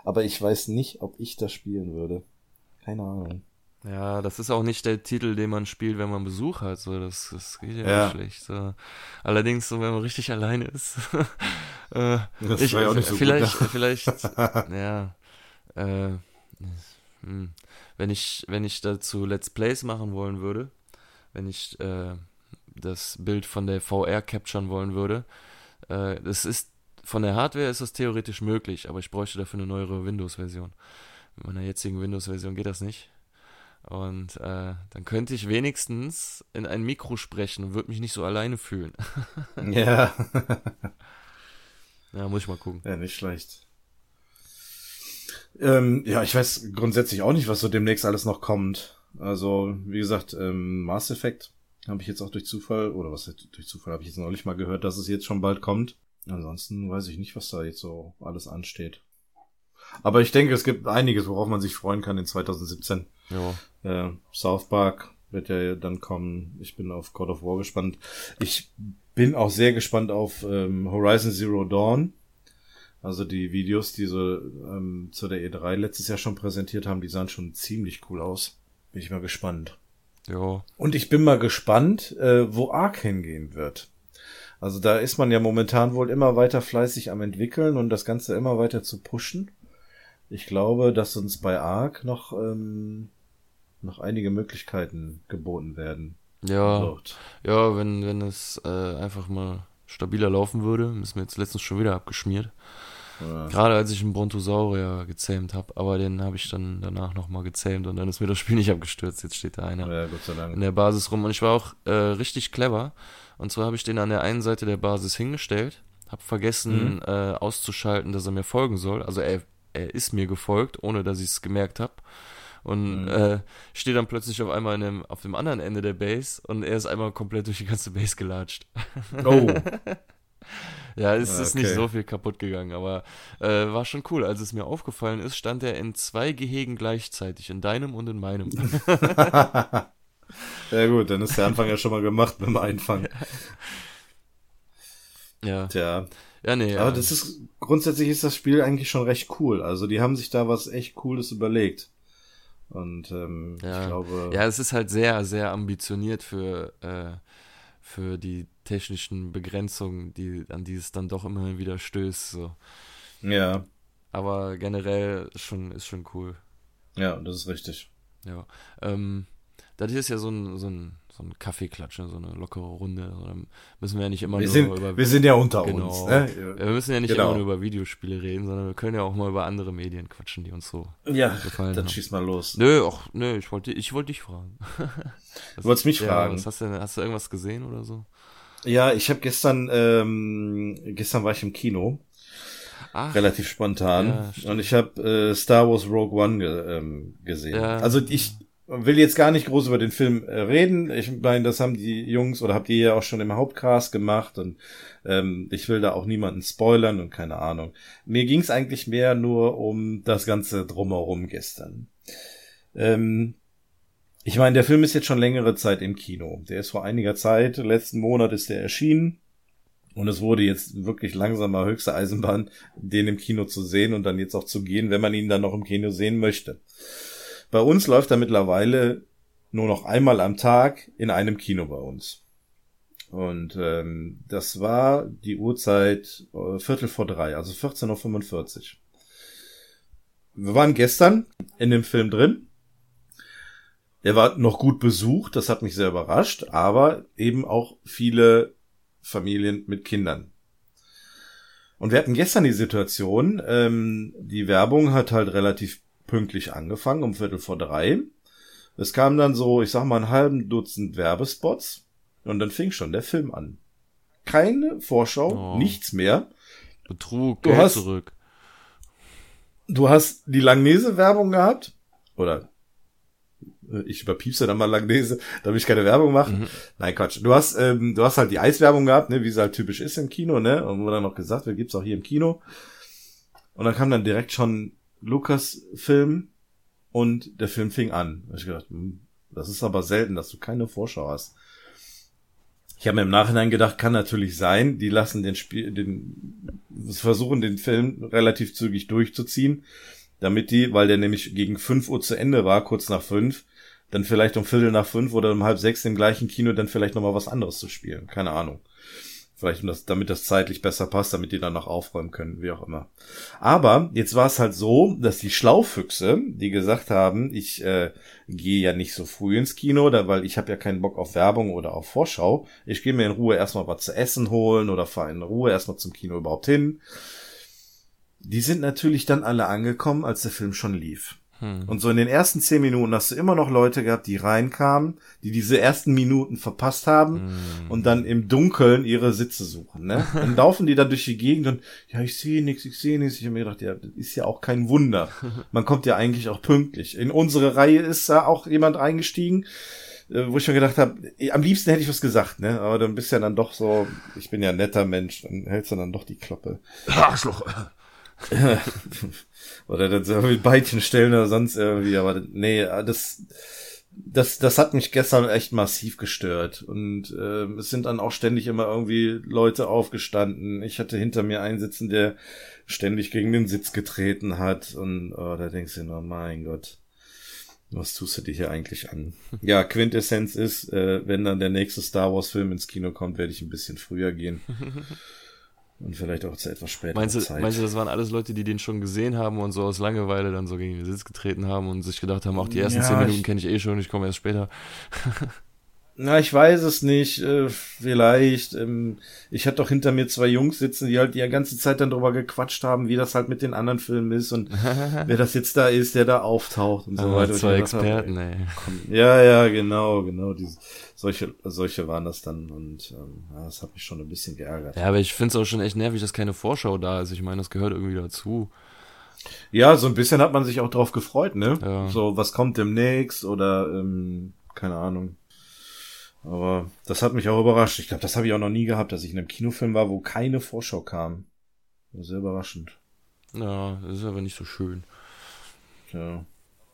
Aber ich weiß nicht, ob ich das spielen würde. Keine Ahnung. Ja, das ist auch nicht der Titel, den man spielt, wenn man Besuch hat. So, das, das geht ja, ja. nicht schlecht. So. Allerdings, so, wenn man richtig alleine ist. äh, das ich, ja auch nicht so vielleicht, gut, ne? vielleicht, ja. Äh, hm. Wenn ich, wenn ich dazu Let's Plays machen wollen würde, wenn ich äh, das Bild von der VR capturen wollen würde, äh, das ist von der Hardware ist das theoretisch möglich, aber ich bräuchte dafür eine neuere Windows-Version. Mit meiner jetzigen Windows-Version geht das nicht. Und äh, dann könnte ich wenigstens in ein Mikro sprechen und würde mich nicht so alleine fühlen. ja. ja, muss ich mal gucken. Ja, nicht schlecht. Ähm, ja, ich weiß grundsätzlich auch nicht, was so demnächst alles noch kommt. Also, wie gesagt, ähm, Mass Effect habe ich jetzt auch durch Zufall, oder was durch Zufall habe ich jetzt neulich mal gehört, dass es jetzt schon bald kommt. Ansonsten weiß ich nicht, was da jetzt so alles ansteht. Aber ich denke, es gibt einiges, worauf man sich freuen kann in 2017. Ja. Äh, South Park wird ja dann kommen. Ich bin auf God of War gespannt. Ich bin auch sehr gespannt auf ähm, Horizon Zero Dawn. Also die Videos, die sie ähm, zu der E3 letztes Jahr schon präsentiert haben, die sahen schon ziemlich cool aus. Bin ich mal gespannt. Ja. Und ich bin mal gespannt, äh, wo Ark hingehen wird. Also da ist man ja momentan wohl immer weiter fleißig am entwickeln und das Ganze immer weiter zu pushen. Ich glaube, dass uns bei Ark noch, ähm, noch einige Möglichkeiten geboten werden. Ja. Wird. Ja, wenn, wenn es äh, einfach mal stabiler laufen würde, ist mir jetzt letztens schon wieder abgeschmiert. Ja. Gerade als ich einen Brontosaurier gezähmt habe, aber den habe ich dann danach nochmal gezähmt und dann ist mir das Spiel nicht abgestürzt. Jetzt steht da einer ja, Gott sei in Dank. der Basis rum und ich war auch äh, richtig clever. Und zwar habe ich den an der einen Seite der Basis hingestellt, habe vergessen Mhm. äh, auszuschalten, dass er mir folgen soll. Also er, er ist mir gefolgt, ohne dass ich es gemerkt habe. Und Mhm. äh, stehe dann plötzlich auf einmal in dem, auf dem anderen Ende der Base und er ist einmal komplett durch die ganze Base gelatscht. Oh, Ja, es Ah, ist nicht okay. so viel kaputt gegangen, aber äh, war schon cool. Als es mir aufgefallen ist, stand er in zwei Gehegen gleichzeitig, in deinem und in meinem. ja gut, dann ist der Anfang ja schon mal gemacht mit dem Einfangen. ja. Tja, Ja, nee. aber ja. das ist, grundsätzlich ist das Spiel eigentlich schon recht cool. Also die haben sich da was echt Cooles überlegt. Und ähm, Ja. ich glaube, Ja, es ist halt sehr, sehr ambitioniert für, äh, für die technischen Begrenzungen, die, an die es dann doch immer wieder stößt. So. ja, Aber generell ist schon, ist schon cool. ja, das ist richtig. Ja. Ähm, das hier ist ja so ein, so ein, so ein Kaffeeklatsch, ne? so eine lockere Runde. So, dann müssen wir ja nicht immer Wir nur sind, über. wir sind ja unter Genau. uns. Ne? wir müssen ja nicht Genau. immer nur über Videospiele reden, sondern wir können ja auch mal über andere Medien quatschen, die uns so Ja, gefallen dann haben. schieß mal los. Nö, ach, nö, ich wollte, ich wollte dich fragen. Du wolltest mich ja, fragen. Was hast du denn, hast du irgendwas gesehen oder so? Ja, ich habe gestern, ähm, gestern war ich im Kino, Ach, relativ spontan, Ja, und ich habe äh, Star Wars Rogue One ge ähm, gesehen. Ja. Also ich will jetzt gar nicht groß über den Film äh, reden. Ich meine, das haben die Jungs oder habt ihr ja auch schon im Hauptcast gemacht und ähm, ich will da auch niemanden spoilern und keine Ahnung. Mir ging es eigentlich mehr nur um das ganze drumherum gestern. Ähm, ich meine, der Film ist jetzt schon längere Zeit im Kino. Der ist vor einiger Zeit, letzten Monat ist der erschienen. Und es wurde jetzt wirklich langsam mal höchste Eisenbahn, den im Kino zu sehen und dann jetzt auch zu gehen, wenn man ihn dann noch im Kino sehen möchte. Bei uns läuft er mittlerweile nur noch einmal am Tag in einem Kino bei uns. Und ähm, das war die Uhrzeit äh, Viertel vor drei, also 14.45 Uhr. Wir waren gestern in dem Film drin. Der war noch gut besucht, das hat mich sehr überrascht, aber eben auch viele Familien mit Kindern. Und wir hatten gestern die Situation, ähm, die Werbung hat halt relativ pünktlich angefangen, um Viertel vor drei. Es kam dann so, ich sag mal, ein halben Dutzend Werbespots und dann fing schon der Film an. Keine Vorschau, Oh. nichts mehr. Betrug, Du Geld hast- zurück. Du hast die Langnese-Werbung gehabt, oder äh, ich überpiepse dann mal Langnese, damit ich keine Werbung mache. Mhm. Nein, Quatsch. Du hast, ähm, du hast halt die Eiswerbung gehabt, ne, wie es halt typisch ist im Kino, ne? Und wo dann noch gesagt wird, gibt's auch hier im Kino. Und dann kam dann direkt schon Lukas-Film und der Film fing an. Da ich gedacht, hm, das ist aber selten, dass du keine Vorschau hast. Ich habe mir im Nachhinein gedacht, kann natürlich sein, die lassen den Spiel, den versuchen den Film relativ zügig durchzuziehen, damit die, weil der nämlich gegen 5 Uhr zu Ende war, kurz nach 5, dann vielleicht um Viertel nach fünf oder um halb sechs im gleichen Kino dann vielleicht nochmal was anderes zu spielen. Keine Ahnung. Vielleicht, um das, damit das zeitlich besser passt, damit die dann noch aufräumen können, wie auch immer. Aber jetzt war es halt so, dass die Schlaufüchse, die gesagt haben, ich äh, gehe ja nicht so früh ins Kino, da, weil ich habe ja keinen Bock auf Werbung oder auf Vorschau. Ich gehe mir in Ruhe erstmal was zu essen holen oder fahre in Ruhe erstmal zum Kino überhaupt hin. Die sind natürlich dann alle angekommen, als der Film schon lief. Hm. Und so in den ersten zehn Minuten hast du immer noch Leute gehabt, die reinkamen, die diese ersten Minuten verpasst haben Hm. und dann im Dunkeln ihre Sitze suchen. Ne? Dann laufen die dann durch die Gegend und ja, ich sehe nichts, ich sehe nichts. Ich habe mir gedacht, ja, das ist ja auch kein Wunder. Man kommt ja eigentlich auch pünktlich. In unsere Reihe ist da auch jemand eingestiegen. äh, wo ich mir gedacht habe, am liebsten hätte ich was gesagt, ne? Aber dann bist ja dann doch so, ich bin ja ein netter Mensch, dann hältst du dann doch die Kloppe. Arschloch. oder dann so mit Beitchen stellen oder sonst irgendwie, aber nee, das, das, das hat mich gestern echt massiv gestört. Und äh, es sind dann auch ständig immer irgendwie Leute aufgestanden. Ich hatte hinter mir einen sitzen, der ständig gegen den Sitz getreten hat. Und oh, da denkst du nur, mein Gott, was tust du dir hier eigentlich an? Ja, Quintessenz ist, äh, wenn dann der nächste Star Wars-Film ins Kino kommt, werde ich ein bisschen früher gehen. Und vielleicht auch zu etwas später. Meinst du, Zeit. meinst du, das waren alles Leute, die den schon gesehen haben und so aus Langeweile dann so gegen den Sitz getreten haben und sich gedacht haben, auch die ersten ja, zehn Minuten kenne ich eh schon, ich komme erst später. Na, ich weiß es nicht. Äh, vielleicht. Ähm, ich hatte doch hinter mir zwei Jungs sitzen, die halt die ganze Zeit dann drüber gequatscht haben, wie das halt mit den anderen Filmen ist und wer das jetzt da ist, der da auftaucht und so ah, weiter. Zwei Experten, ey. Komm, ja, ja, genau, genau. Diese, solche, solche waren das dann und ähm, ja, das hat mich schon ein bisschen geärgert. Ja, aber ich finde es auch schon echt nervig, dass keine Vorschau da ist. Ich meine, das gehört irgendwie dazu. Ja, so ein bisschen hat man sich auch drauf gefreut, ne? Ja. So, was kommt demnächst oder ähm, keine Ahnung. Aber das hat mich auch überrascht. Ich glaube, das habe ich auch noch nie gehabt, dass ich in einem Kinofilm war, wo keine Vorschau kam. Sehr überraschend. Ja, das ist aber nicht so schön. Ja.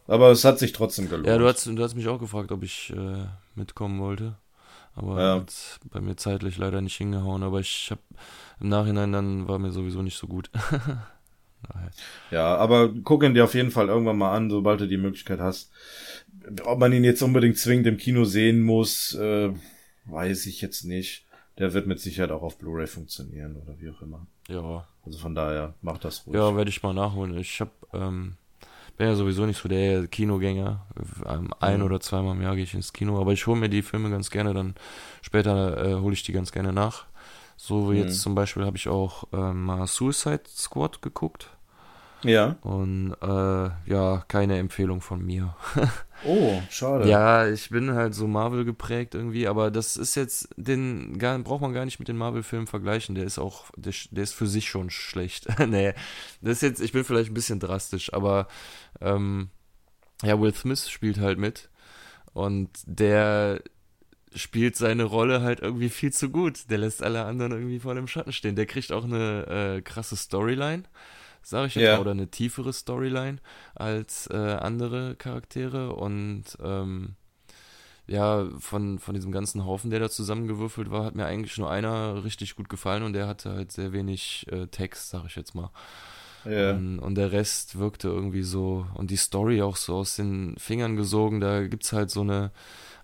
Aber es hat sich trotzdem gelohnt. Ja, du hast, du hast mich auch gefragt, ob ich äh, mitkommen wollte. Aber ja. hat bei mir zeitlich leider nicht hingehauen. Aber ich habe im Nachhinein dann war mir sowieso nicht so gut. ja, aber guck ihn dir auf jeden Fall irgendwann mal an, sobald du die Möglichkeit hast ob man ihn jetzt unbedingt zwingend im Kino sehen muss, äh, weiß ich jetzt nicht. Der wird mit Sicherheit auch auf Blu-ray funktionieren oder wie auch immer. Ja. Also von daher, mach das ruhig. Ja, werde ich mal nachholen. Ich hab, ähm, bin ja sowieso nicht so der Kinogänger. Ähm, ein mhm. oder zweimal im Jahr gehe ich ins Kino, aber ich hole mir die Filme ganz gerne, dann später äh, hole ich die ganz gerne nach. So wie mhm. jetzt zum Beispiel habe ich auch äh, mal Suicide Squad geguckt. Ja. Und äh, ja, keine Empfehlung von mir. oh, schade. Ja, ich bin halt so Marvel geprägt irgendwie, aber das ist jetzt, den gar, braucht man gar nicht mit den Marvel-Filmen vergleichen. Der ist auch, der, der, ist für sich schon schlecht. nee, das ist jetzt, ich bin vielleicht ein bisschen drastisch, aber ähm, ja, Will Smith spielt halt mit. Und der spielt seine Rolle halt irgendwie viel zu gut. Der lässt alle anderen irgendwie vor dem Schatten stehen. Der kriegt auch eine äh, krasse Storyline sage ich jetzt ja. mal, oder eine tiefere Storyline als äh, andere Charaktere und ähm, ja, von, von diesem ganzen Haufen, der da zusammengewürfelt war, hat mir eigentlich nur einer richtig gut gefallen und der hatte halt sehr wenig äh, Text, sag ich jetzt mal. Ja. Und, und, der Rest wirkte irgendwie so und die Story auch so aus den Fingern gesogen. Da gibt's halt so eine,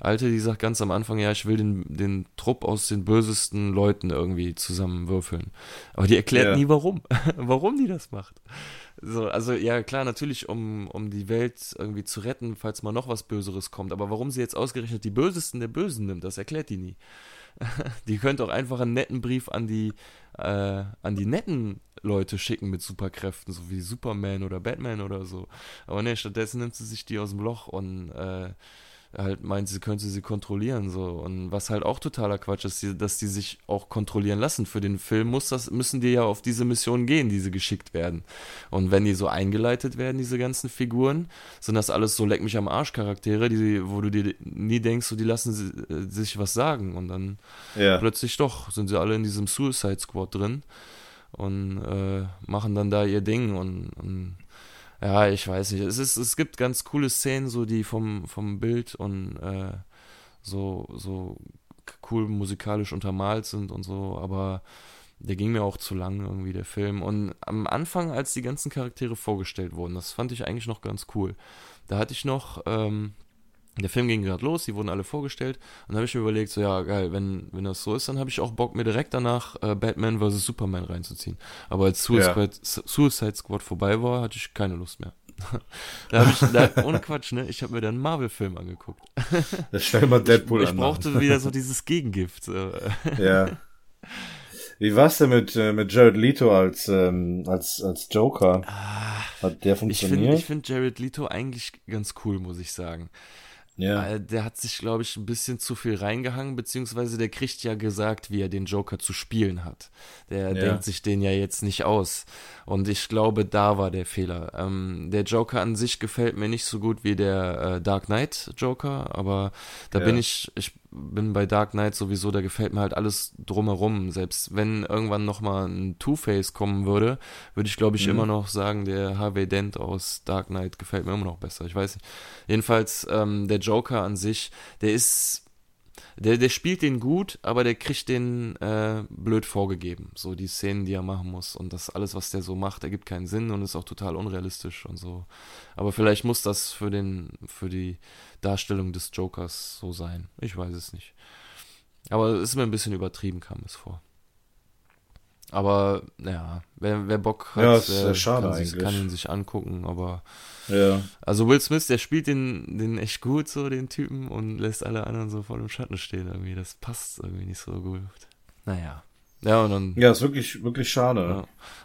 Alte, die sagt ganz am Anfang, ja, ich will den, den Trupp aus den bösesten Leuten irgendwie zusammenwürfeln. Aber die erklärt ja. nie, warum. warum die das macht. So, also ja, klar, natürlich, um, um die Welt irgendwie zu retten, falls mal noch was Böseres kommt. Aber warum sie jetzt ausgerechnet die Bösesten der Bösen nimmt, das erklärt die nie. die könnte auch einfach einen netten Brief an die, äh, an die netten Leute schicken mit Superkräften, so wie Superman oder Batman oder so. Aber ne, stattdessen nimmt sie sich die aus dem Loch und äh, halt meint, sie könnte sie kontrollieren so und was halt auch totaler Quatsch ist, dass die sich auch kontrollieren lassen. Für den Film muss das müssen die ja auf diese Mission gehen, die sie geschickt werden. Und wenn die so eingeleitet werden, diese ganzen Figuren, sind das alles so leck mich am Arsch Charaktere, die wo du dir nie denkst, so die lassen sie, äh, sich was sagen und dann ja. plötzlich doch sind sie alle in diesem Suicide Squad drin und äh, machen dann da ihr Ding und, und ja, ich weiß nicht. Es, ist, es gibt ganz coole Szenen, so die vom, vom Bild und äh, so, so cool musikalisch untermalt sind und so, aber der ging mir auch zu lang irgendwie, der Film. Und am Anfang, als die ganzen Charaktere vorgestellt wurden, das fand ich eigentlich noch ganz cool. Da hatte ich noch ähm, der Film ging gerade los, die wurden alle vorgestellt und dann habe ich mir überlegt, so ja geil, wenn, wenn das so ist, dann habe ich auch Bock, mir direkt danach äh, Batman vs. Superman reinzuziehen. Aber als Suicide, ja. Suicide Squad vorbei war, hatte ich keine Lust mehr. da habe ich, da, ohne Quatsch, ne, ich habe mir dann einen Marvel-Film angeguckt. Das stell mal Deadpool ich, an. Ich brauchte wieder so dieses Gegengift. Ja. Wie war's denn mit, äh, mit Jared Leto als, ähm, als, als Joker? Ah, Hat der funktioniert? Ich finde ich find Jared Leto eigentlich ganz cool, muss ich sagen. Ja. Der hat sich, glaube ich, ein bisschen zu viel reingehangen, beziehungsweise der kriegt ja gesagt, wie er den Joker zu spielen hat. Der ja. denkt sich den ja jetzt nicht aus. Und ich glaube, da war der Fehler. Ähm, der Joker an sich gefällt mir nicht so gut wie der äh, Dark Knight Joker, aber da ja. bin ich, ich bin bei Dark Knight sowieso, da gefällt mir halt alles drumherum. Selbst wenn irgendwann nochmal ein Two-Face kommen würde, würde ich glaube ich mhm. immer noch sagen, der Harvey Dent aus Dark Knight gefällt mir immer noch besser. Ich weiß nicht. Jedenfalls, ähm, der Joker an sich, der ist der, der spielt den gut, aber der kriegt den äh, blöd vorgegeben. So die Szenen, die er machen muss. Und das alles, was der so macht, ergibt keinen Sinn und ist auch total unrealistisch und so. Aber vielleicht muss das für den, für die Darstellung des Jokers so sein. Ich weiß es nicht. Aber es ist mir ein bisschen übertrieben, kam es vor. Aber ja, wer, wer Bock hat, ja, der kann, sich, kann, ihn sich angucken. Aber ja. also Will Smith, der spielt den, den echt gut, so den Typen, und lässt alle anderen so vor dem Schatten stehen irgendwie. Das passt irgendwie nicht so gut. Naja. Ja, und dann. Ja, ist wirklich, wirklich schade. Ja.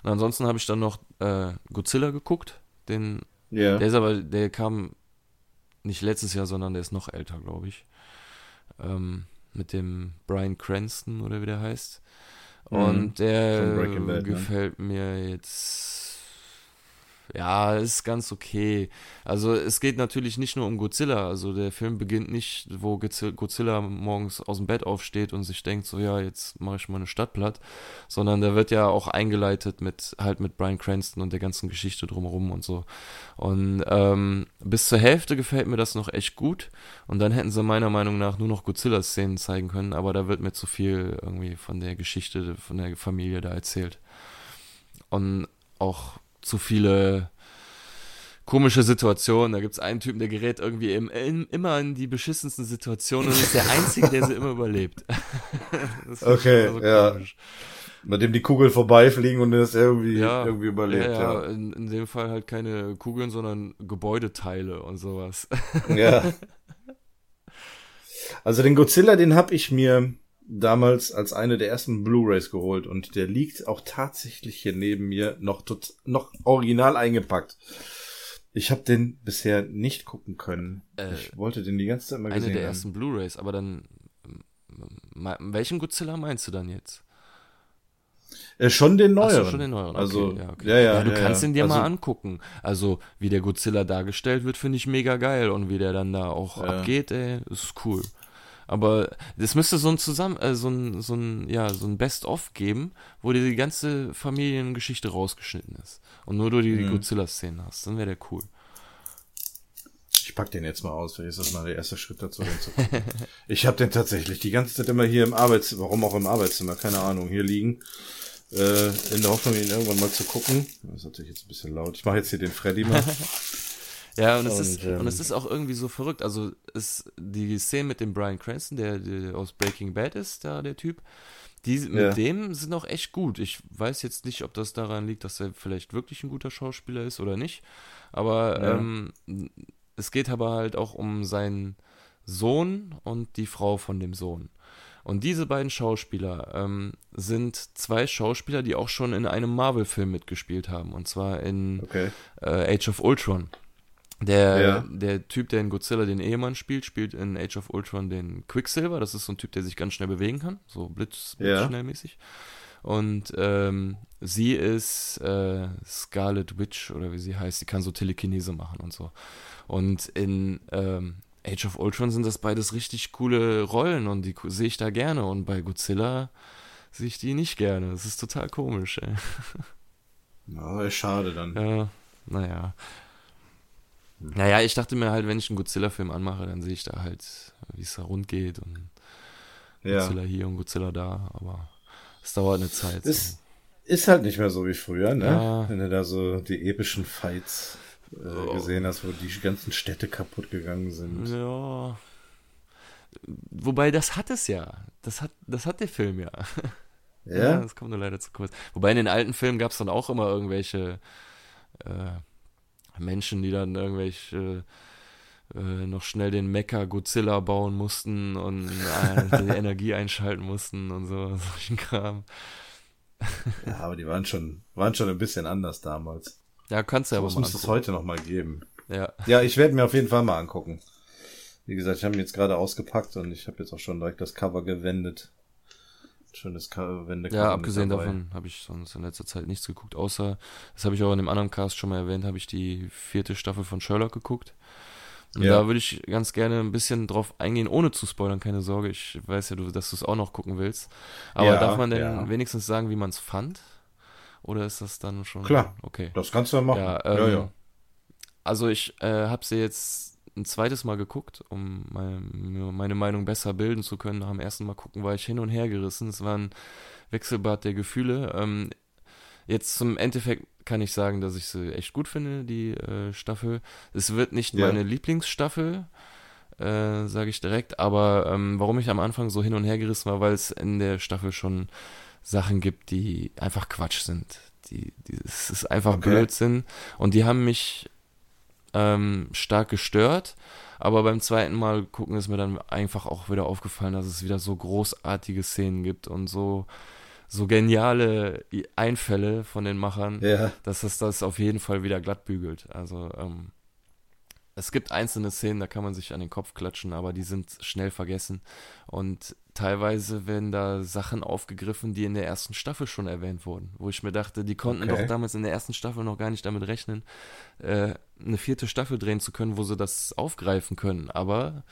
Und ansonsten habe ich dann noch äh, Godzilla geguckt. Den, ja. Der ist aber, der kam nicht letztes Jahr, sondern der ist noch älter, glaube ich. Ähm, mit dem Brian Cranston oder wie der heißt. Und mhm. der Bad, ne? gefällt mir jetzt ja, ist ganz okay. Also es geht natürlich nicht nur um Godzilla. Also der Film beginnt nicht, wo Godzilla morgens aus dem Bett aufsteht und sich denkt, so ja, jetzt mache ich mal eine Stadt platt, sondern der wird ja auch eingeleitet mit halt mit Brian Cranston und der ganzen Geschichte drumherum und so. Und ähm, bis zur Hälfte gefällt mir das noch echt gut. Und dann hätten sie meiner Meinung nach nur noch Godzilla-Szenen zeigen können, aber da wird mir zu viel irgendwie von der Geschichte, von der Familie da erzählt. Und auch zu viele komische Situationen. Da gibt es einen Typen, der gerät irgendwie im, in, immer in die beschissensten Situationen und ist der Einzige, der sie immer überlebt. okay, so ja. Bei dem die Kugeln vorbeifliegen und das irgendwie, ja, irgendwie überlebt. Ja, ja. In, in dem Fall halt keine Kugeln, sondern Gebäudeteile und sowas. Ja. Also den Godzilla, den hab ich mir damals als eine der ersten Blu-rays geholt und der liegt auch tatsächlich hier neben mir noch tot, noch original eingepackt. Ich habe den bisher nicht gucken können. Äh, ich wollte den die ganze Zeit mal gesehen Eine der haben. ersten Blu-rays, aber dann welchen Godzilla meinst du dann jetzt? Äh, schon den neueren. So, schon den neueren. Also, okay, ja, okay. ja, ja, ja, du ja, kannst ja. ihn dir also, mal angucken. Also, wie der Godzilla dargestellt wird, finde ich mega geil. Und wie der dann da auch abgeht, ey, ist cool. Aber es müsste so ein Zusammen, äh, so ein, so ein, ja, so ein Best-of geben, wo dir die ganze Familiengeschichte rausgeschnitten ist. Und nur du die mhm. Godzilla-Szenen hast. Dann wäre der cool. Ich pack den jetzt mal aus, vielleicht ist das mal der erste Schritt dazu, ich habe den tatsächlich die ganze Zeit immer hier im Arbeitszimmer, warum auch im Arbeitszimmer, keine Ahnung, hier liegen. Äh, in der Hoffnung, ihn irgendwann mal zu gucken. Das ist natürlich jetzt ein bisschen laut. Ich mache jetzt hier den Freddy mal. Ja, und es, und, ist, ähm, und es ist auch irgendwie so verrückt. Also ist die Szene mit dem Brian Cranston, der, der aus Breaking Bad ist, da der Typ, die mit ja. dem sind auch echt gut. Ich weiß jetzt nicht, ob das daran liegt, dass er vielleicht wirklich ein guter Schauspieler ist oder nicht. Aber ja. ähm, es geht aber halt auch um seinen Sohn und die Frau von dem Sohn. Und diese beiden Schauspieler ähm, sind zwei Schauspieler, die auch schon in einem Marvel-Film mitgespielt haben. Und zwar in okay. äh, Age of Ultron. Der, ja. der Typ, der in Godzilla den Ehemann spielt, spielt in Age of Ultron den Quicksilver. Das ist so ein Typ, der sich ganz schnell bewegen kann, so blitz, blitzschnellmäßig. Ja. Und ähm, sie ist äh, Scarlet Witch oder wie sie heißt. Sie kann so Telekinese machen und so. Und in ähm, Age of Ultron sind das beides richtig coole Rollen und die sehe ich da gerne. Und bei Godzilla sehe ich die nicht gerne. Das ist total komisch, ey. Na, ist schade dann. Ja, naja. Naja, ich dachte mir halt, wenn ich einen Godzilla-Film anmache, dann sehe ich da halt, wie es da rund geht und ja. Godzilla hier und Godzilla da, aber es dauert eine Zeit. Ist, so. ist halt nicht mehr so wie früher, ne? Ja. Wenn du da so die epischen Fights äh, oh. gesehen hast, wo die ganzen Städte kaputt gegangen sind. Ja. Wobei, das hat es ja. Das hat, das hat der Film ja. Ja? ja das kommt nur leider zu kurz. Wobei in den alten Filmen gab es dann auch immer irgendwelche äh, Menschen, die dann irgendwelche äh, noch schnell den Mecha Godzilla bauen mussten und äh, die Energie einschalten mussten und so, solchen Kram. ja, aber die waren schon, waren schon ein bisschen anders damals. Ja, kannst du ja aber mal. muss es heute noch mal geben. Ja. Ja, ich werde mir auf jeden Fall mal angucken. Wie gesagt, ich habe ihn jetzt gerade ausgepackt und ich habe jetzt auch schon direkt das Cover gewendet. Schönes Wende. Ja, abgesehen davon habe ich sonst in letzter Zeit nichts geguckt, außer, das habe ich auch in dem anderen Cast schon mal erwähnt, habe ich die vierte Staffel von Sherlock geguckt. Und ja. da würde ich ganz gerne ein bisschen drauf eingehen, ohne zu spoilern, keine Sorge. Ich weiß ja, dass du es auch noch gucken willst. Aber ja, darf man denn ja. wenigstens sagen, wie man es fand? Oder ist das dann schon. Klar. Okay. Das kannst du ja machen. Ja, ähm, ja, ja. Also ich äh, habe sie jetzt ein zweites Mal geguckt, um meine, meine Meinung besser bilden zu können. Nach dem ersten Mal gucken war ich hin und her gerissen. Es war ein Wechselbad der Gefühle. Ähm, jetzt zum Endeffekt kann ich sagen, dass ich sie echt gut finde, die äh, Staffel. Es wird nicht ja. meine Lieblingsstaffel, äh, sage ich direkt, aber ähm, warum ich am Anfang so hin und her gerissen war, weil es in der Staffel schon Sachen gibt, die einfach Quatsch sind. Die, die, es ist einfach okay. Blödsinn. Und die haben mich ähm, stark gestört. Aber beim zweiten Mal gucken ist mir dann einfach auch wieder aufgefallen, dass es wieder so großartige Szenen gibt und so, so geniale Einfälle von den Machern, ja. dass es das auf jeden Fall wieder glatt bügelt. Also ähm, es gibt einzelne Szenen, da kann man sich an den Kopf klatschen, aber die sind schnell vergessen. Und teilweise werden da Sachen aufgegriffen, die in der ersten Staffel schon erwähnt wurden. Wo ich mir dachte, die konnten okay. doch damals in der ersten Staffel noch gar nicht damit rechnen, äh, eine vierte Staffel drehen zu können, wo sie das aufgreifen können. Aber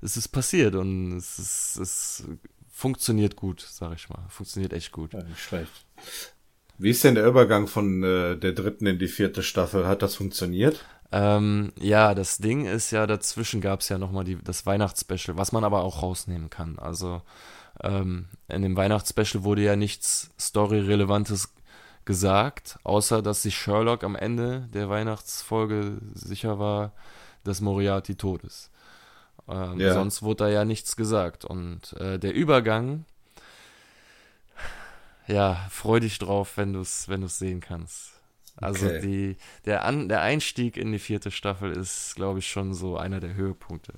es ist passiert und es, ist, es funktioniert gut, sag ich mal. Funktioniert echt gut. Ja, nicht schlecht. Wie ist denn der Übergang von äh, der dritten in die vierte Staffel? Hat das funktioniert? Ähm, ja, das Ding ist ja, dazwischen gab es ja nochmal das Weihnachtsspecial, was man aber auch rausnehmen kann. Also ähm, in dem Weihnachtsspecial wurde ja nichts Story-Relevantes gesagt, außer dass sich Sherlock am Ende der Weihnachtsfolge sicher war, dass Moriarty tot ist. Ähm, ja. Sonst wurde da ja nichts gesagt. Und äh, der Übergang, ja, freu dich drauf, wenn du es wenn sehen kannst. Also okay. die, der, An, der Einstieg in die vierte Staffel ist, glaube ich, schon so einer der Höhepunkte.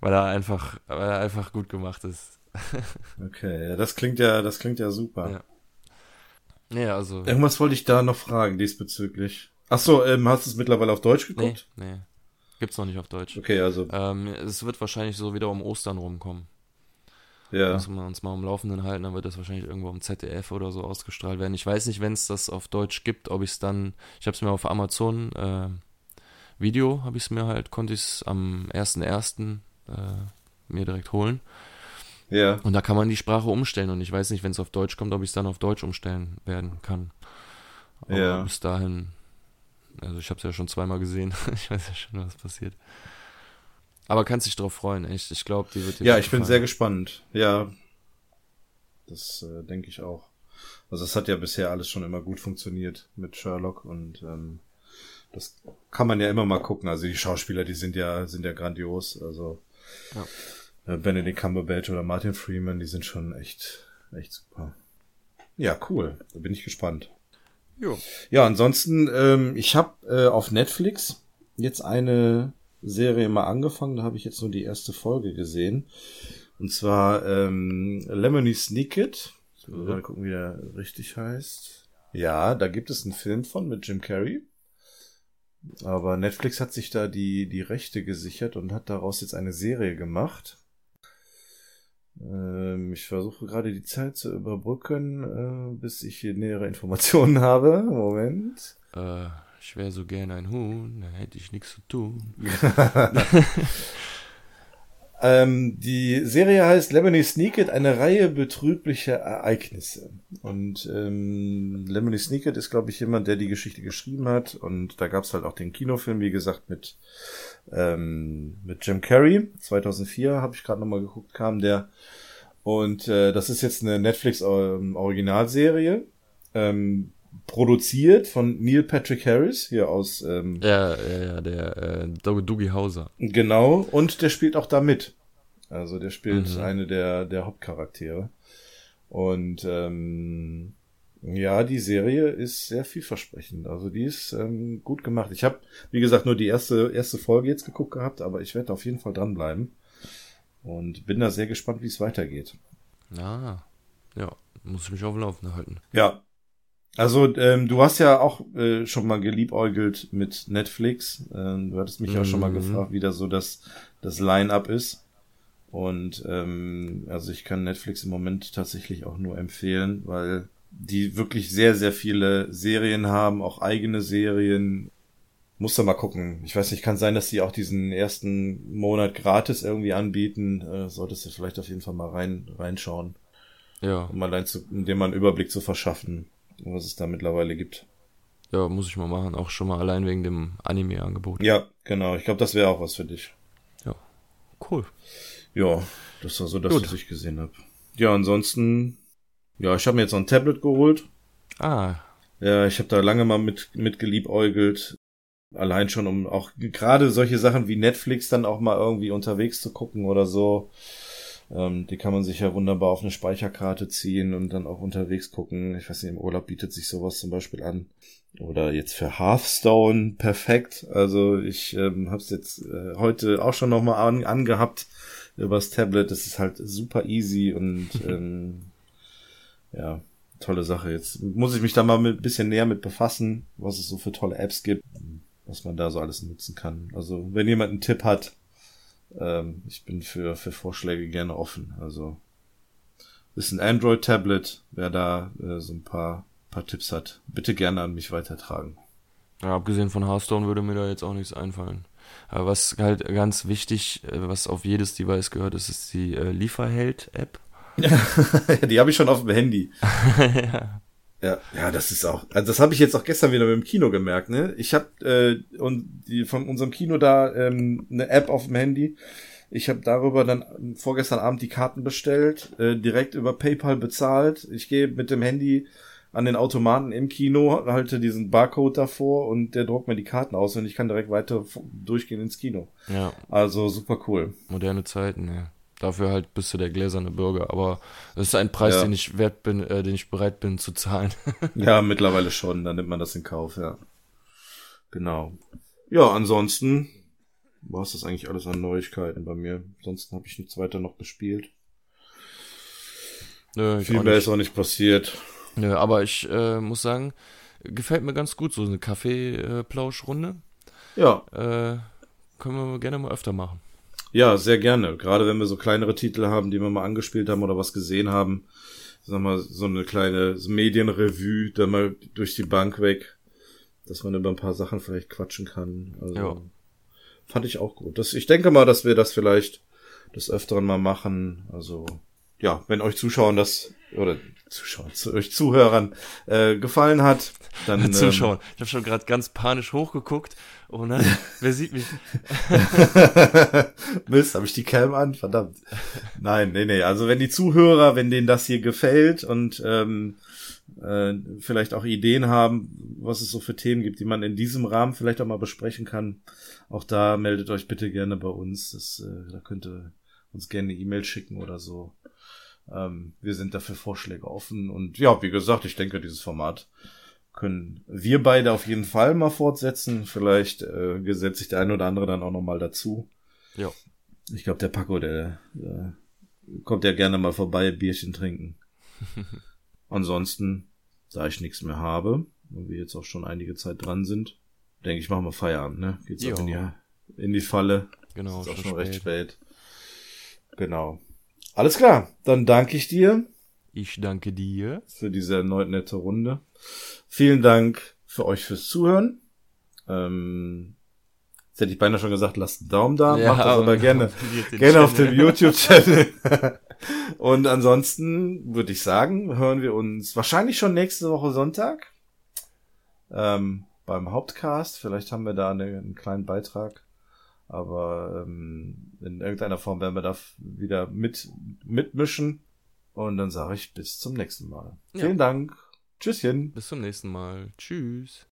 Weil er einfach, weil er einfach gut gemacht ist. okay, ja, das klingt ja, das klingt ja super. Ja. Nee, also. Irgendwas wollte ich da noch fragen diesbezüglich. Ach so, ähm, hast du es mittlerweile auf Deutsch geguckt? Nee, nee. Gibt's noch nicht auf Deutsch. Okay, also. Ähm, es wird wahrscheinlich so wieder um Ostern rumkommen. Ja. Müssen wir uns mal am Laufenden halten, dann wird das wahrscheinlich irgendwo im ZDF oder so ausgestrahlt werden. Ich weiß nicht, wenn es das auf Deutsch gibt, ob ich es dann, ich habe es mir auf Amazon äh, Video, habe ich es mir halt, konnte ich es am 1.1. Äh, mir direkt holen. Ja. Und da kann man die Sprache umstellen und ich weiß nicht, wenn es auf Deutsch kommt, ob ich es dann auf Deutsch umstellen werden kann. Aber ja. bis dahin, also ich habe es ja schon zweimal gesehen, ich weiß ja schon, was passiert. Aber kannst dich drauf freuen, echt. Ich glaube, die wird dir Ja, ich gefallen. bin sehr gespannt. Ja. Das äh, denke ich auch. Also es hat ja bisher alles schon immer gut funktioniert mit Sherlock und ähm, das kann man ja immer mal gucken. Also die Schauspieler, die sind ja sind ja grandios. Also ja. äh, Benedict Cumberbatch oder Martin Freeman, die sind schon echt echt super. Ja, cool. Da bin ich gespannt. Jo. Ja, ansonsten ähm, ich habe äh, auf Netflix jetzt eine Serie mal angefangen, da habe ich jetzt nur die erste Folge gesehen. Und zwar ähm, Lemony Snicket. Muss mal gucken, wie der richtig heißt. Ja, da gibt es einen Film von mit Jim Carrey. Aber Netflix hat sich da die, die Rechte gesichert und hat daraus jetzt eine Serie gemacht. Ähm, ich versuche gerade die Zeit zu überbrücken, äh, bis ich hier nähere Informationen habe. Moment. Äh, ich wäre so gern ein Huhn, da hätte ich nichts zu tun. ähm, die Serie heißt Lemony Sneaked, eine Reihe betrüblicher Ereignisse. Und ähm, Lemony Sneaked ist, glaube ich, jemand, der die Geschichte geschrieben hat. Und da gab es halt auch den Kinofilm, wie gesagt, mit, ähm, mit Jim Carrey. 2004 habe ich gerade nochmal geguckt, kam der. Und äh, das ist jetzt eine Netflix-Originalserie. Ähm, produziert von Neil Patrick Harris, hier aus. Ähm, ja, ja, ja, der äh, Dougie Hauser. Genau, und der spielt auch da mit. Also der spielt mhm. eine der, der Hauptcharaktere. Und ähm, ja, die Serie ist sehr vielversprechend. Also die ist ähm, gut gemacht. Ich habe, wie gesagt, nur die erste, erste Folge jetzt geguckt gehabt, aber ich werde auf jeden Fall dranbleiben. Und bin da sehr gespannt, wie es weitergeht. Ah, ja, muss ich mich auf dem Laufenden halten. Ja, Also ähm, du hast ja auch äh, schon mal geliebäugelt mit Netflix. Ähm, du hattest mich mhm. auch schon mal mhm. gefragt, wie da so das, das Line-up ist. Und ähm, also ich kann Netflix im Moment tatsächlich auch nur empfehlen, weil die wirklich sehr, sehr viele Serien haben, auch eigene Serien. Muss da mal gucken. Ich weiß nicht, kann sein, dass die auch diesen ersten Monat gratis irgendwie anbieten. Äh, solltest du vielleicht auf jeden Fall mal rein reinschauen. Ja. Um allein zu, um dir mal einen Überblick zu verschaffen, was es da mittlerweile gibt. Ja, muss ich mal machen, auch schon mal allein wegen dem Anime-Angebot. Ja, genau. Ich glaube, das wäre auch was für dich. Ja, cool. Ja, das war so das, Gut. was ich gesehen habe. Ja, ansonsten, ja, ich habe mir jetzt noch ein Tablet geholt. Ah. Ja, ich habe da lange mal mit, mit geliebäugelt. Allein schon, um auch gerade solche Sachen wie Netflix dann auch mal irgendwie unterwegs zu gucken oder so. Ähm, die kann man sich ja wunderbar auf eine Speicherkarte ziehen und dann auch unterwegs gucken. Ich weiß nicht, im Urlaub bietet sich sowas zum Beispiel an. Oder jetzt für Hearthstone perfekt. Also ich ähm, habe es jetzt äh, heute auch schon nochmal an, angehabt übers Tablet. Das ist halt super easy und ähm, ja, tolle Sache. Jetzt muss ich mich da mal ein bisschen näher mit befassen, was es so für tolle Apps gibt, was man da so alles nutzen kann. Also wenn jemand einen Tipp hat, ähm, ich bin für, für Vorschläge gerne offen. Also ist ein Android-Tablet, wer da äh, so ein paar, paar Tipps hat, bitte gerne an mich weitertragen. Ja, abgesehen von Hearthstone würde mir da jetzt auch nichts einfallen. Aber was halt ganz wichtig, äh, was auf jedes Device gehört, ist, ist die äh, Lieferheld-App. die habe ich schon auf dem Handy. ja. Ja, ja, das ist auch. Also das habe ich jetzt auch gestern wieder mit dem Kino gemerkt. Ne, ich habe äh, und die von unserem Kino da ähm, eine App auf dem Handy. Ich habe darüber dann vorgestern Abend die Karten bestellt, äh, direkt über PayPal bezahlt. Ich gehe mit dem Handy an den Automaten im Kino, halte diesen Barcode davor und der druckt mir die Karten aus und ich kann direkt weiter durchgehen ins Kino. Ja. Also super cool. Moderne Zeiten, ja. Dafür halt bist du der gläserne Bürger. Aber das ist ein Preis, ja. den ich wert bin, äh, den ich bereit bin zu zahlen. ja, mittlerweile schon. Dann nimmt man das in Kauf, ja. Genau. Ja, ansonsten war es das eigentlich alles an Neuigkeiten bei mir. Ansonsten habe ich nichts weiter noch gespielt. Nö, Viel mehr ist auch nicht passiert. Nö, aber ich äh, muss sagen, gefällt mir ganz gut so eine Kaffee-Plauschrunde. Ja. Äh, können wir gerne mal öfter machen. Ja, sehr gerne. Gerade wenn wir so kleinere Titel haben, die wir mal angespielt haben oder was gesehen haben. Sag mal, so eine kleine Medienrevue, da mal durch die Bank weg, dass man über ein paar Sachen vielleicht quatschen kann. Also, ja. fand ich auch gut. Das, ich denke mal, dass wir das vielleicht des Öfteren mal machen. Also, ja, wenn euch Zuschauern das, oder Zuschauern, zu euch Zuhörern äh, gefallen hat, dann. Zuschauen. Ähm, ich habe schon gerade ganz panisch hochgeguckt Oh nein, wer sieht mich? Mist, habe ich die Cam an? Verdammt. Nein, nee, nee. Also wenn die Zuhörer, wenn denen das hier gefällt und ähm, äh, vielleicht auch Ideen haben, was es so für Themen gibt, die man in diesem Rahmen vielleicht auch mal besprechen kann, auch da meldet euch bitte gerne bei uns. Das, äh, da könnt ihr uns gerne eine E-Mail schicken oder so. Ähm, wir sind dafür Vorschläge offen und ja, wie gesagt, ich denke, dieses Format können wir beide auf jeden Fall mal fortsetzen. Vielleicht äh, gesetzt sich der eine oder andere dann auch noch mal dazu. Ja. Ich glaube, der Paco, der, der kommt ja gerne mal vorbei, Bierchen trinken. Ansonsten, da ich nichts mehr habe und wir jetzt auch schon einige Zeit dran sind, denke ich, machen wir Feierabend, ne? Geht's jo. auch in die, in die Falle. Genau. Ist auch schon spät. recht spät. Genau. Alles klar, dann danke ich dir. Ich danke dir. Für diese erneut nette Runde. Vielen Dank für euch fürs Zuhören. Ähm, jetzt hätte ich beinahe schon gesagt, lasst einen Daumen da. Ja, Macht das aber gerne, gerne auf dem YouTube-Channel. und ansonsten würde ich sagen, hören wir uns wahrscheinlich schon nächste Woche Sonntag ähm, beim Hauptcast. Vielleicht haben wir da eine, einen kleinen Beitrag. Aber ähm, in irgendeiner Form werden wir da wieder mit mitmischen. Und dann sage ich bis zum nächsten Mal. Ja. Vielen Dank. Tschüsschen. Bis zum nächsten Mal. Tschüss.